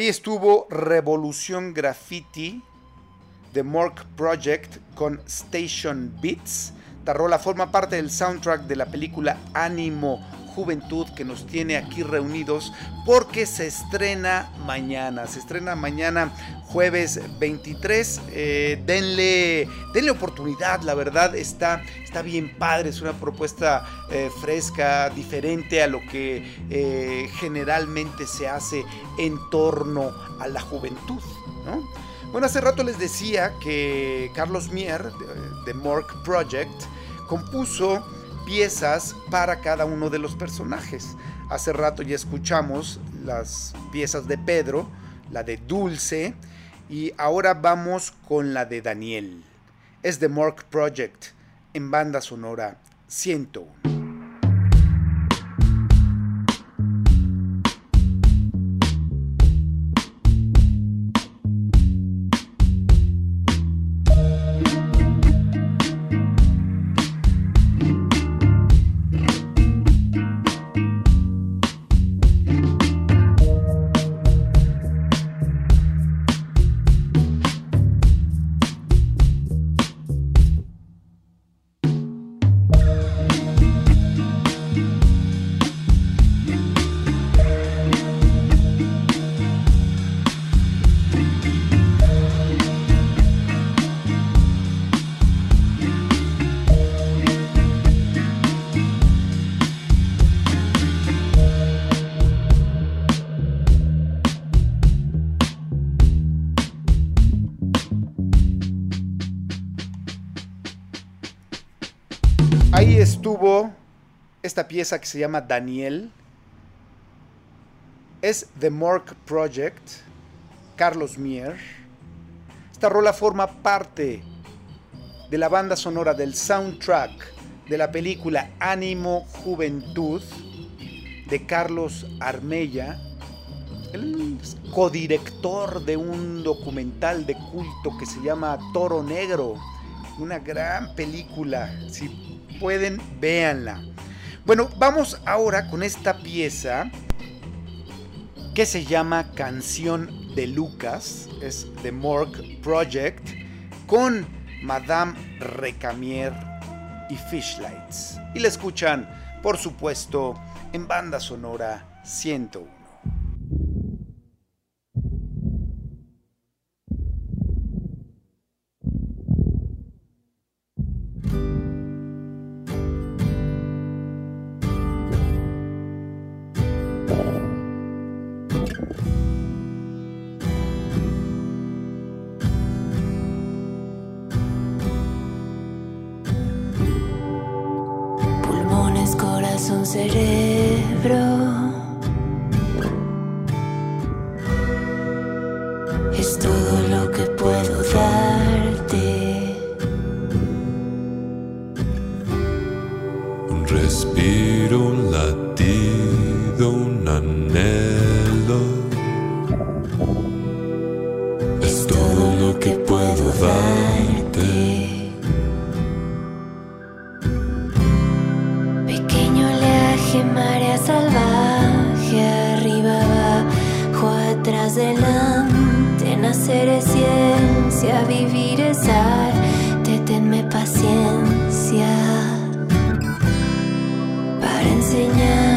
Ahí estuvo Revolución Graffiti de Mork Project con Station Beats. Tarrola forma parte del soundtrack de la película Ánimo Juventud que nos tiene aquí reunidos porque se estrena mañana. Se estrena mañana jueves 23. Eh, denle, denle oportunidad, la verdad está, está bien padre. Es una propuesta eh, fresca, diferente a lo que eh, generalmente se hace en torno a la juventud. Bueno, hace rato les decía que Carlos Mier de, de Mork Project compuso piezas para cada uno de los personajes. Hace rato ya escuchamos las piezas de Pedro, la de Dulce, y ahora vamos con la de Daniel. Es de Mork Project en banda sonora 101. Pieza que se llama Daniel. Es The Mork Project, Carlos Mier. Esta rola forma parte de la banda sonora del soundtrack de la película Ánimo Juventud de Carlos Armella, el codirector de un documental de culto que se llama Toro Negro, una gran película, si pueden, véanla. Bueno, vamos ahora con esta pieza que se llama Canción de Lucas, es The Morgue Project, con Madame Recamier y Fishlights. Y la escuchan, por supuesto, en banda sonora 101. it is. marea salvaje, arriba, abajo, atrás, delante. Nacer es ciencia, vivir es arte, tenme paciencia para enseñar.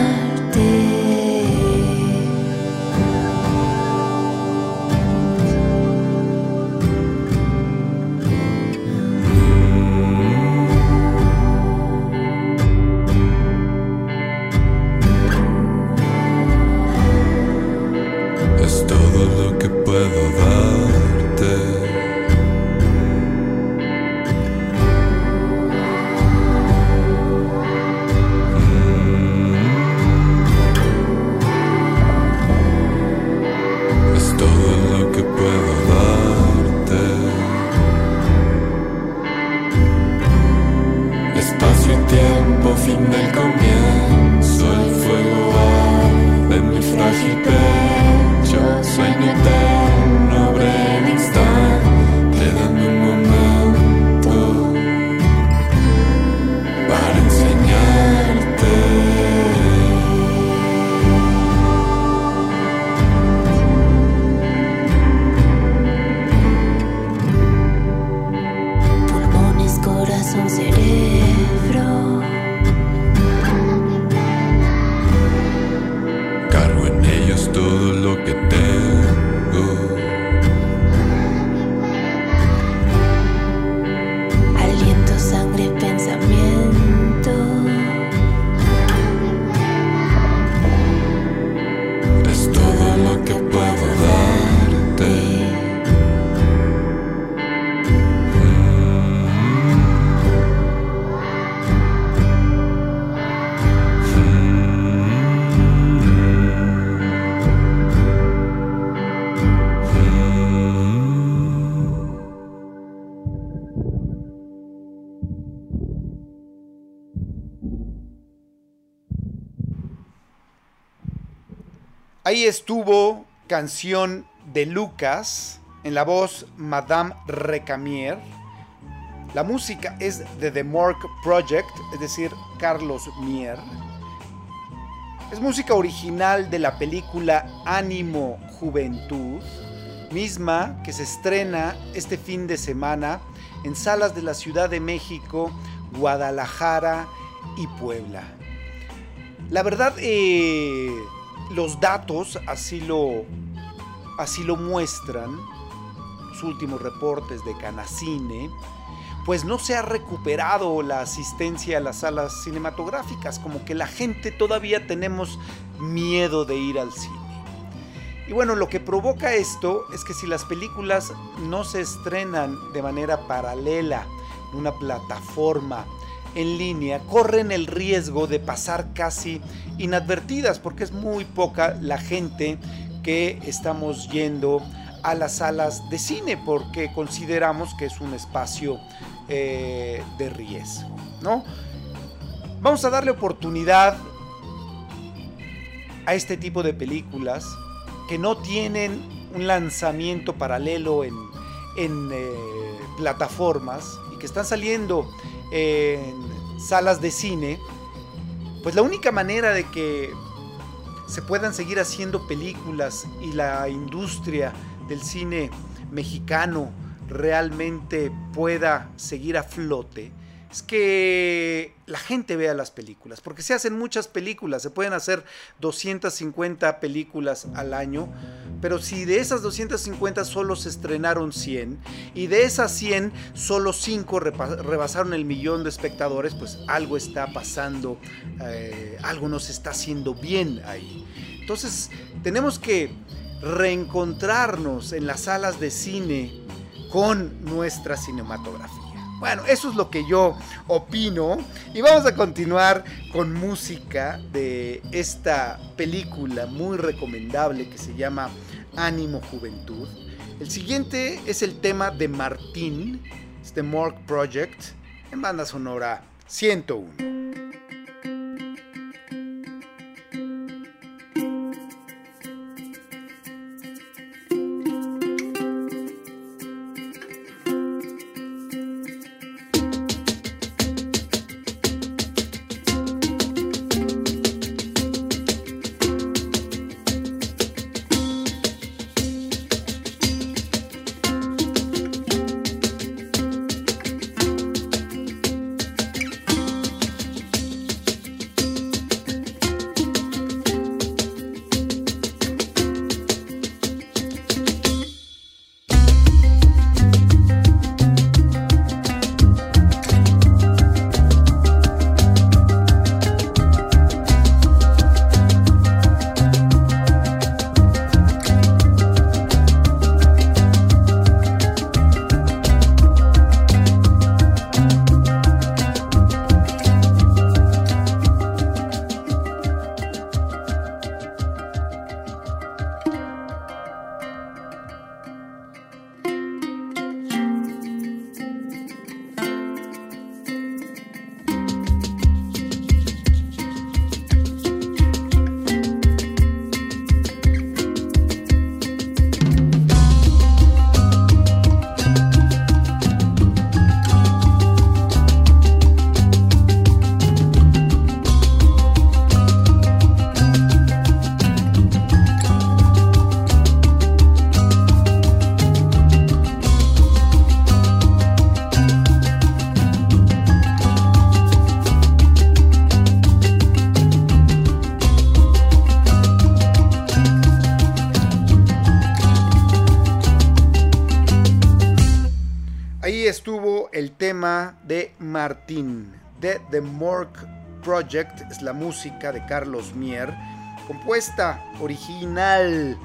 Ahí estuvo canción de Lucas en la voz Madame Recamier. La música es de The Mork Project, es decir, Carlos Mier. Es música original de la película Ánimo Juventud, misma que se estrena este fin de semana en salas de la Ciudad de México, Guadalajara y Puebla. La verdad, eh, los datos así lo, así lo muestran, los últimos reportes de Canacine, pues no se ha recuperado la asistencia a las salas cinematográficas, como que la gente todavía tenemos miedo de ir al cine. Y bueno, lo que provoca esto es que si las películas no se estrenan de manera paralela en una plataforma en línea corren el riesgo de pasar casi inadvertidas porque es muy poca la gente que estamos yendo a las salas de cine porque consideramos que es un espacio eh, de riesgo, ¿no? Vamos a darle oportunidad a este tipo de películas que no tienen un lanzamiento paralelo en, eh, plataformas y que están saliendo en salas de cine, pues la única manera de que se puedan seguir haciendo películas y la industria del cine mexicano realmente pueda seguir a flote, es que la gente vea las películas, porque se hacen muchas películas, se pueden hacer 250 películas al año, pero si de esas 250 solo se estrenaron 100 y de esas 100 solo 5 rebasaron el millón de espectadores, pues algo está pasando, eh, algo no se está haciendo bien ahí. Entonces tenemos que reencontrarnos en las salas de cine con nuestra cinematografía. Bueno, eso es lo que yo opino. Y vamos a continuar con música de esta película muy recomendable que se llama Ánimo Juventud. El siguiente es el tema de Martín, este Morgue Project, en banda sonora 101. Martín, de The Morgue Project, es la música de Carlos Mier, compuesta original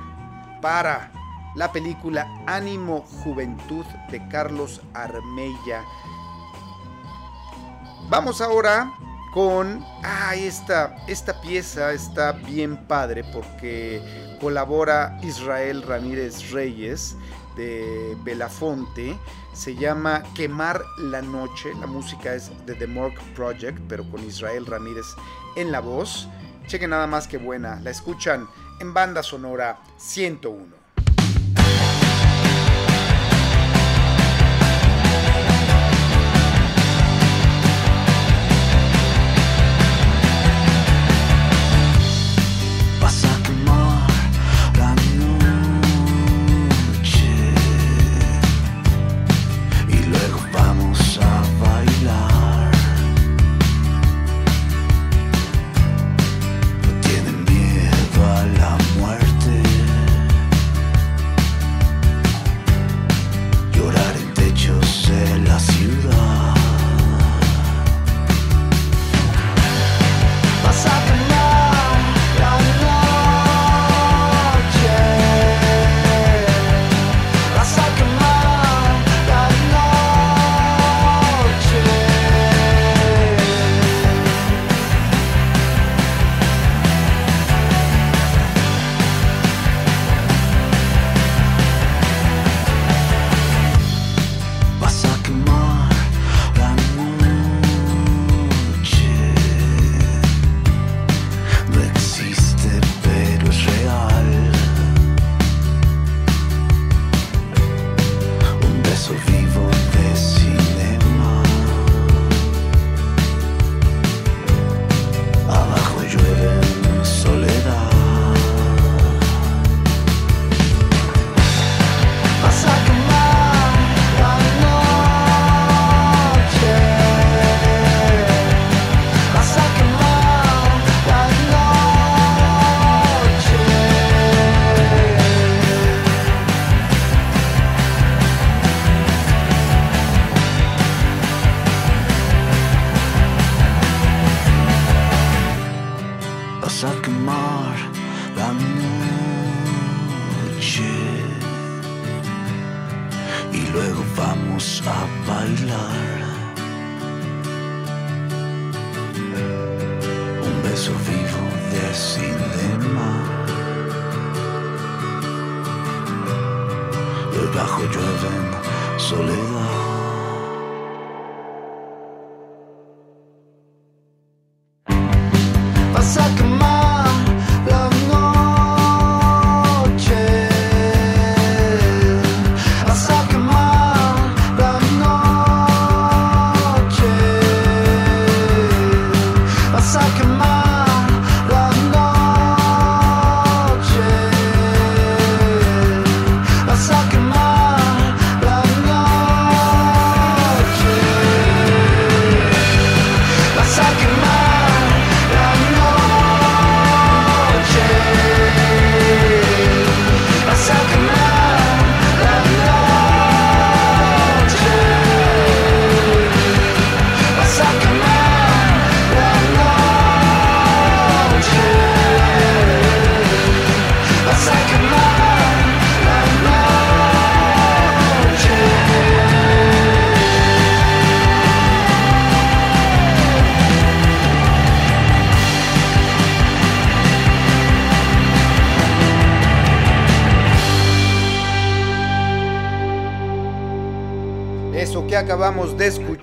para la película Ánimo Juventud de Carlos Armella. Vamos ahora con ah, esta, esta pieza está bien padre porque colabora Israel Ramírez Reyes de Belafonte. Se llama Quemar la Noche. La música es de The Morgue Project, pero con Israel Ramírez en la voz. Chequen nada más que buena. La escuchan en banda sonora 101.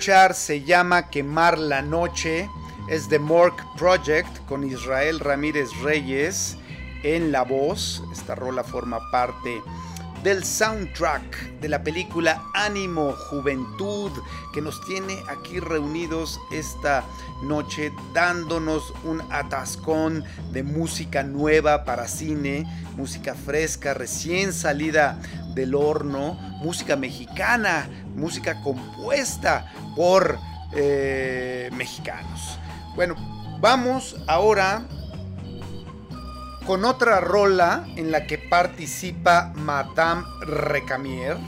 Se llama Quemar la Noche. Es The Mork Project con Israel Ramírez Reyes en la voz. Esta rola forma parte del soundtrack de la película Ánimo Juventud que nos tiene aquí reunidos esta noche dándonos un atascón de música nueva para cine, música fresca, recién salida del horno, música mexicana, música compuesta por eh, mexicanos. Bueno, vamos ahora con otra rola en la que participa Madame Recamier.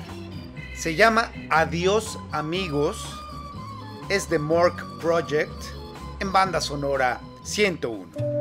Se llama Adiós amigos. Es de Mork Project en banda sonora 101.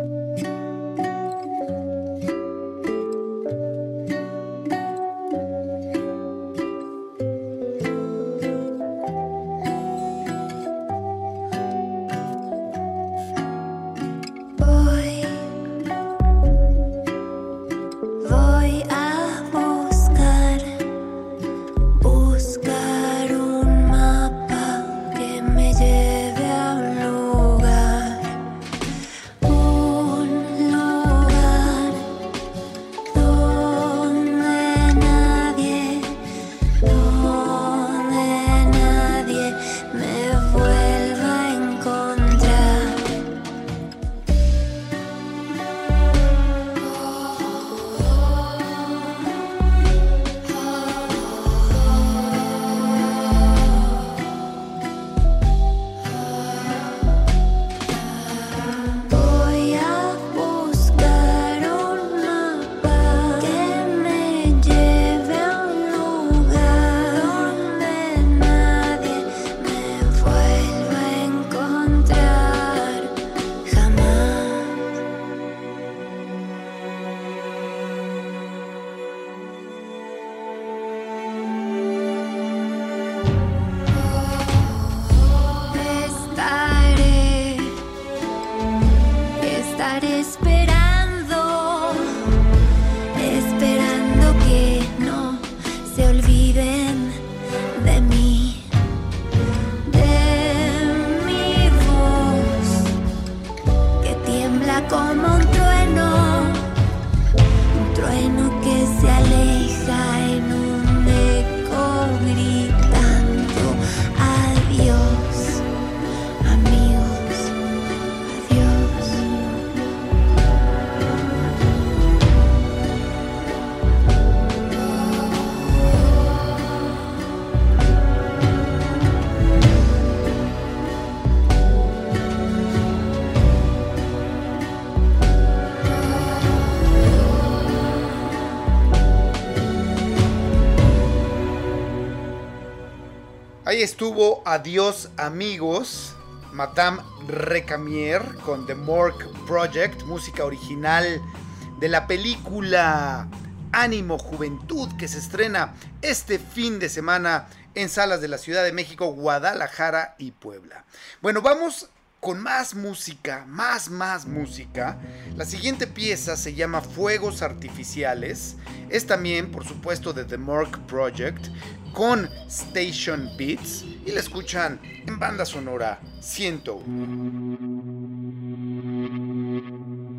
Estuvo Adiós amigos, Madame Recamier con The Mork Project, música original de la película Ánimo Juventud que se estrena este fin de semana en salas de la Ciudad de México, Guadalajara y Puebla. Bueno, vamos con más música, más, más música. La siguiente pieza se llama Fuegos Artificiales. Es también, por supuesto, de The Mork Project con Station Beats y la escuchan en banda sonora 101.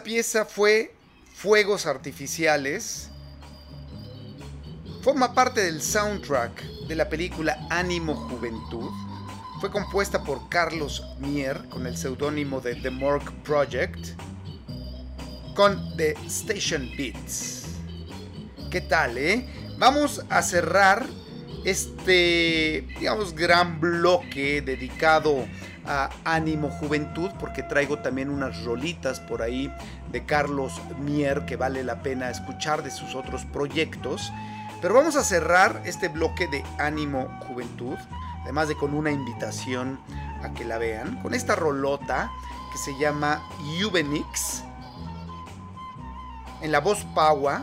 Esa pieza fue Fuegos Artificiales. Forma parte del soundtrack de la película Ánimo Juventud. Fue compuesta por Carlos Mier con el seudónimo de The Morgue Project con The Station Beats. ¿Qué tal, eh? Vamos a cerrar este, digamos, gran bloque dedicado a Ánimo Juventud, porque traigo también unas rolitas por ahí de Carlos Mier que vale la pena escuchar de sus otros proyectos. Pero vamos a cerrar este bloque de Ánimo Juventud, además de con una invitación a que la vean, con esta rolota que se llama Juvenix. En la voz Paua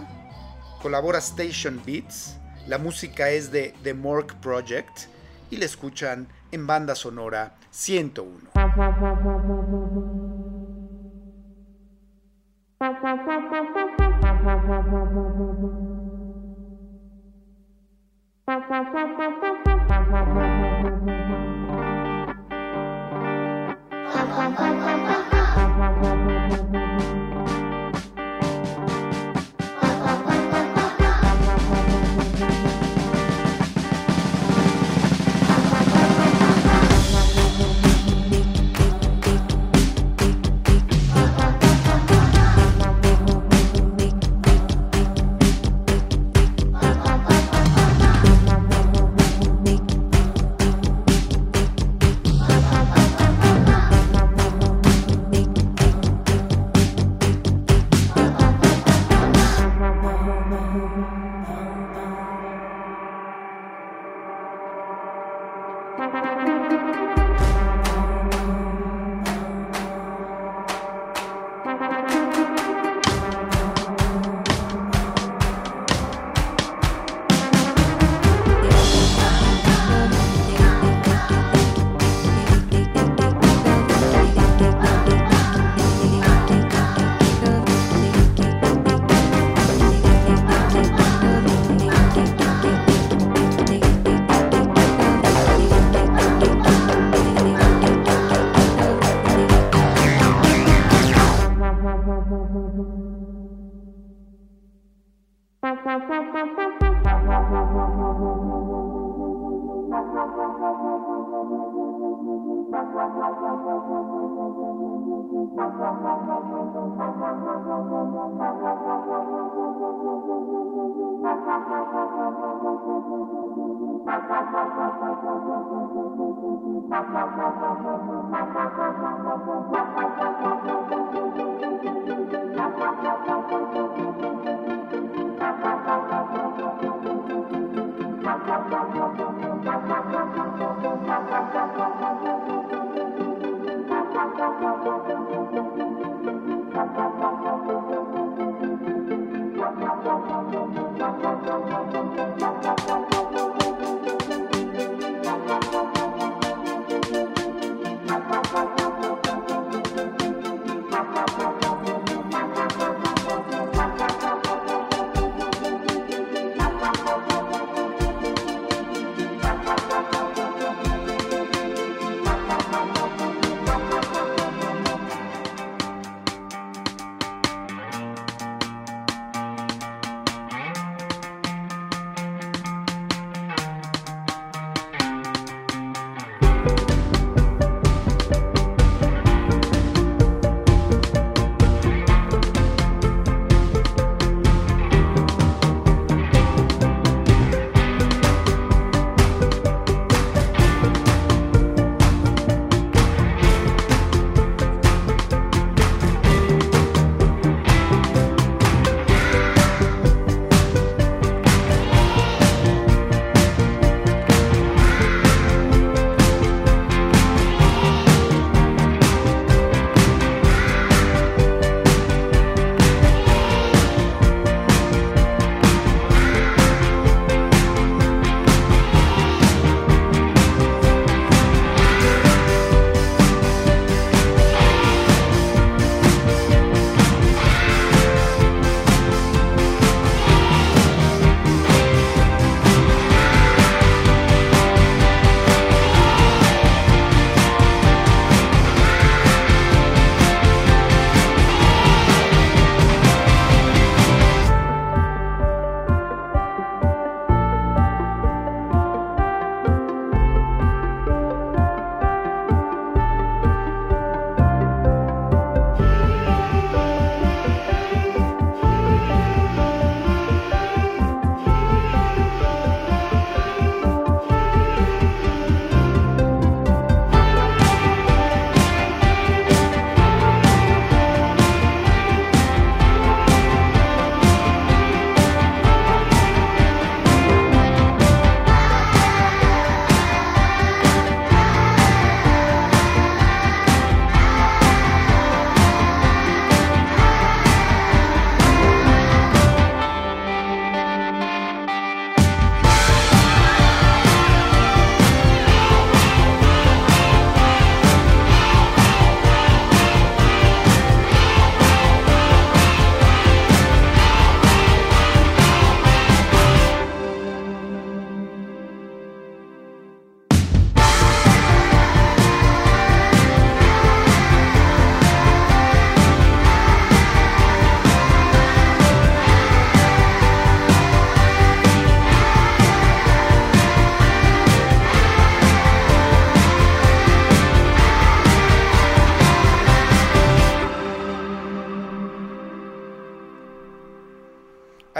colabora Station Beats, la música es de The Mork Project y la escuchan en banda sonora 101. <laughs>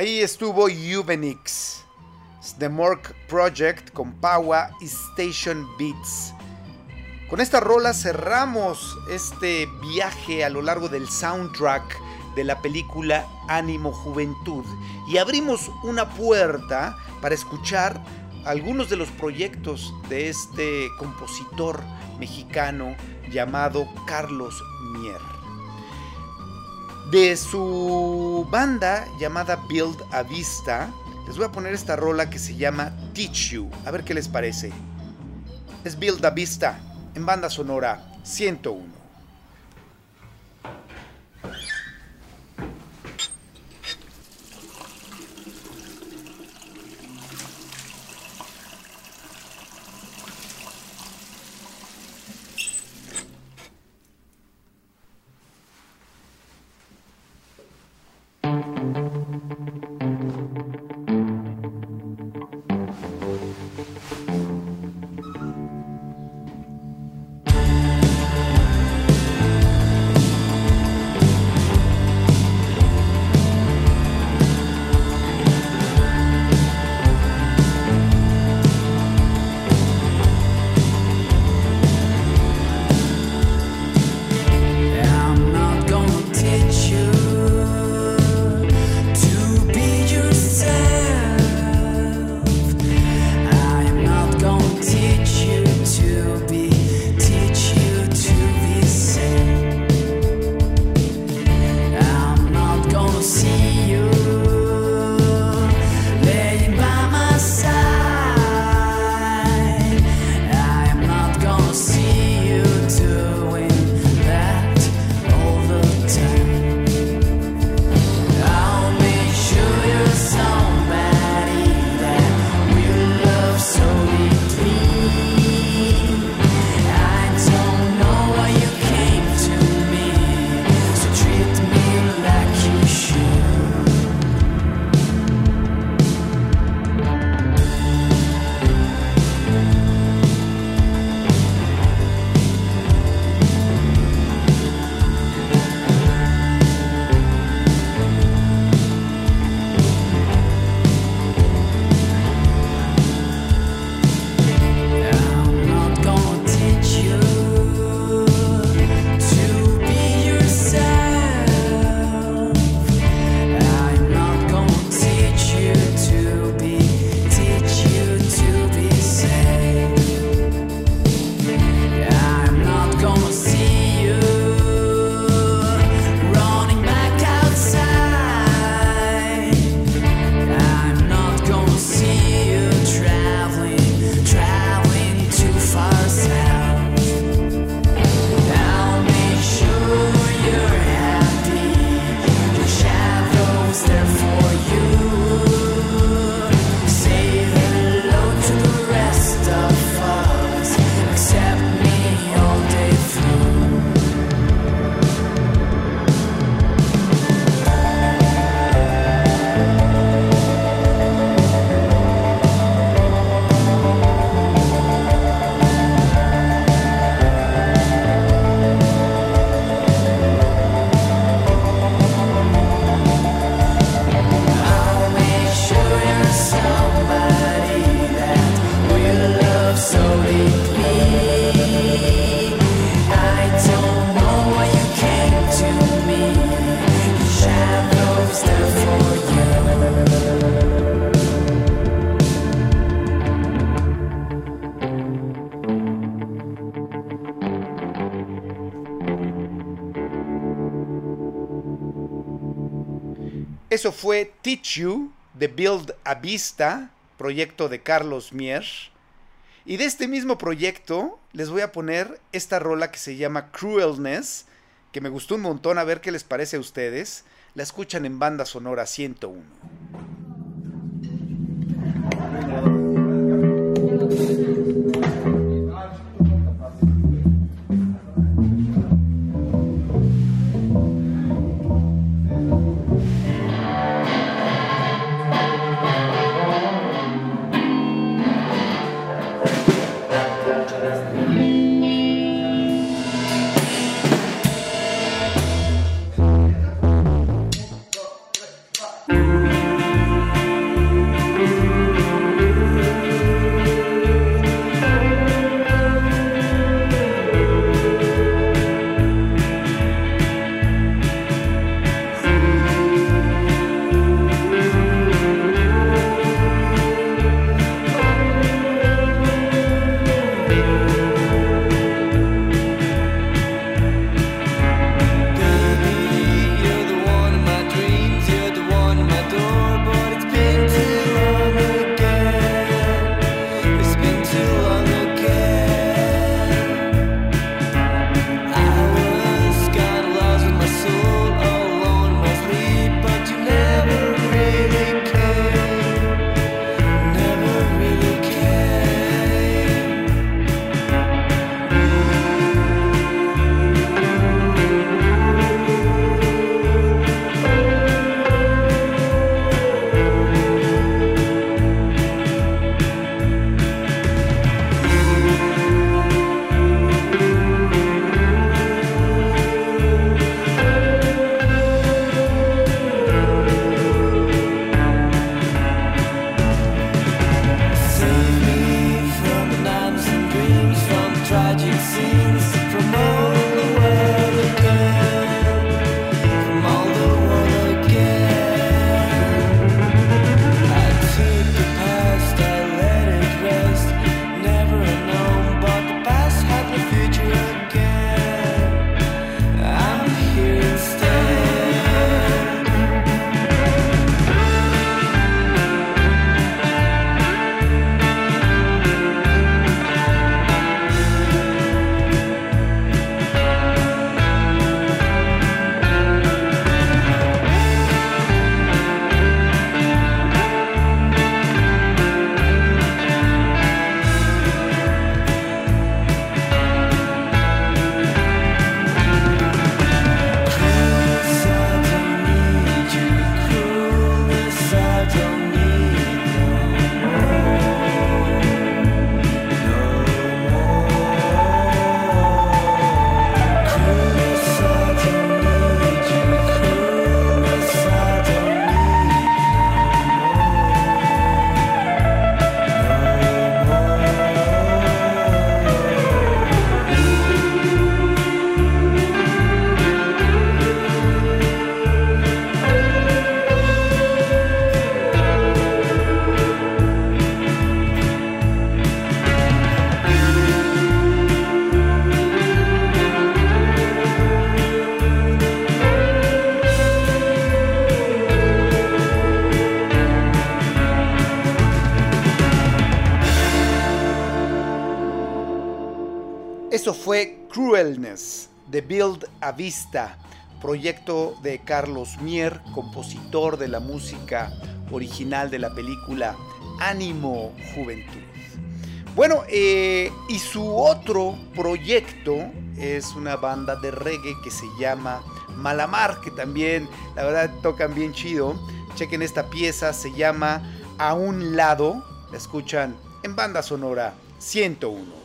Ahí estuvo Ubenix, The Mork Project con Paua y Station Beats. Con esta rola cerramos este viaje a lo largo del soundtrack de la película Ánimo Juventud y abrimos una puerta para escuchar algunos de los proyectos de este compositor mexicano llamado Carlos Mier. De su banda llamada Build a Vista, les voy a poner esta rola que se llama Teach You. A ver qué les parece. Es Build a Vista en banda sonora 101. Eso fue Teach You de Build a Vista, proyecto de Carlos Mier. Y de este mismo proyecto les voy a poner esta rola que se llama Cruelness, que me gustó un montón, a ver qué les parece a ustedes. La escuchan en banda sonora 101. Build a Vista, proyecto de Carlos Mier, compositor de la música original de la película Ánimo Juventud. Bueno, eh, y su otro proyecto es una banda de reggae que se llama Malamar, que también, la verdad, tocan bien chido. Chequen esta pieza, se llama A un lado. La escuchan en banda sonora 101.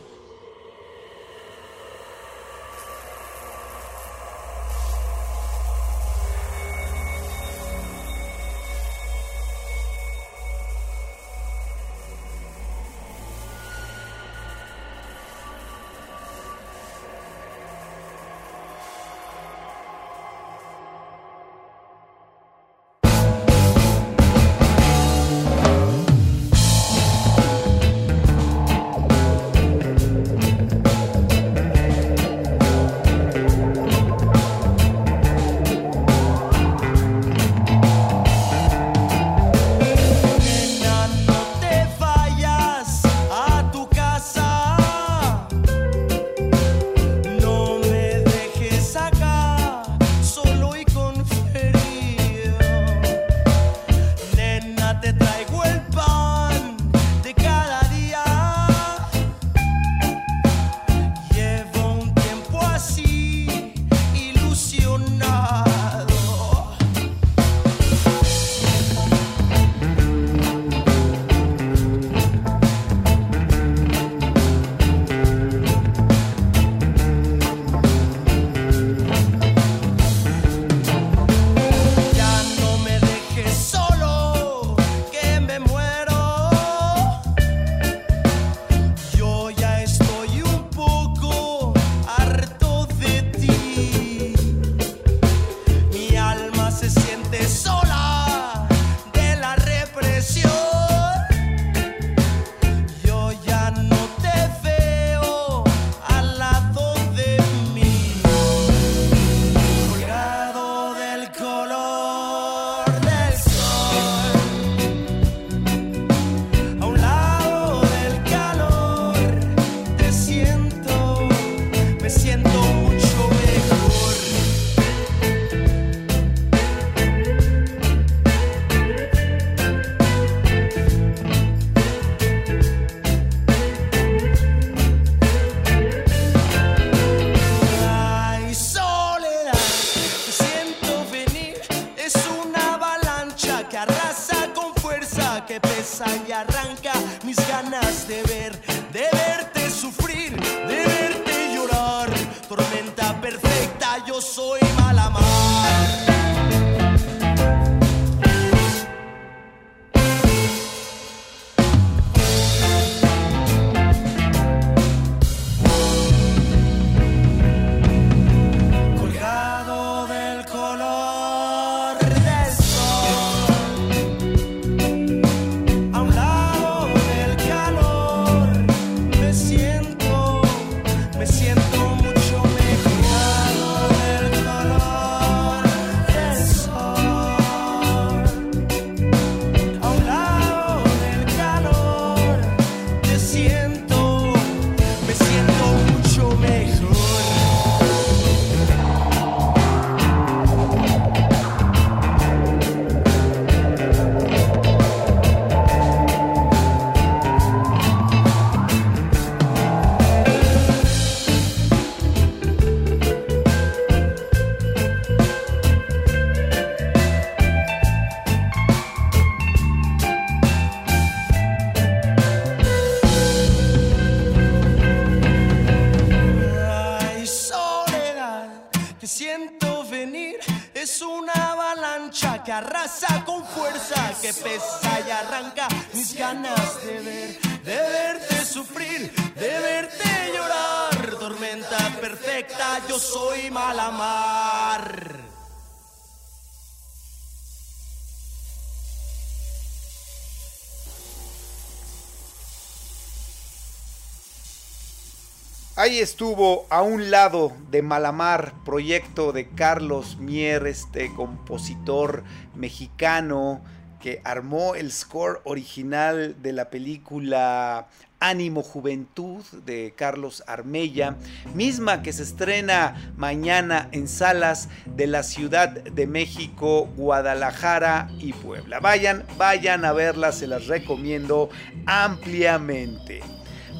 Estuvo a un lado de Malamar, proyecto de Carlos Mier, este compositor mexicano que armó el score original de la película Ánimo Juventud de Carlos Armella, misma que se estrena mañana en salas de la Ciudad de México, Guadalajara y Puebla. Vayan, vayan a verla, se las recomiendo ampliamente.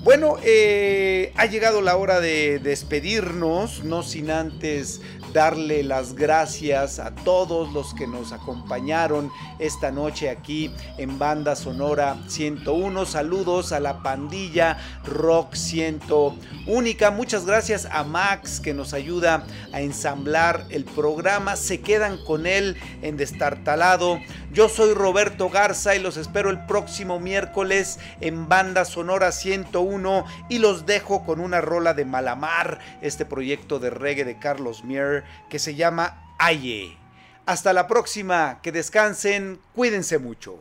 Bueno, eh, ha llegado la hora de despedirnos, no sin antes darle las gracias a todos los que nos acompañaron esta noche aquí en Banda Sonora 101. Saludos a la pandilla Rock 100 única. Muchas gracias a Max que nos ayuda a ensamblar el programa. Se quedan con él en Destartalado. Yo soy Roberto Garza y los espero el próximo miércoles en Banda Sonora 101 y los dejo con una rola de Malamar, este proyecto de reggae de Carlos Mier que se llama Aye. Hasta la próxima, que descansen, cuídense mucho.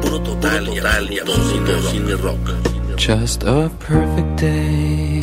Puro total, y rock. Just a perfect day.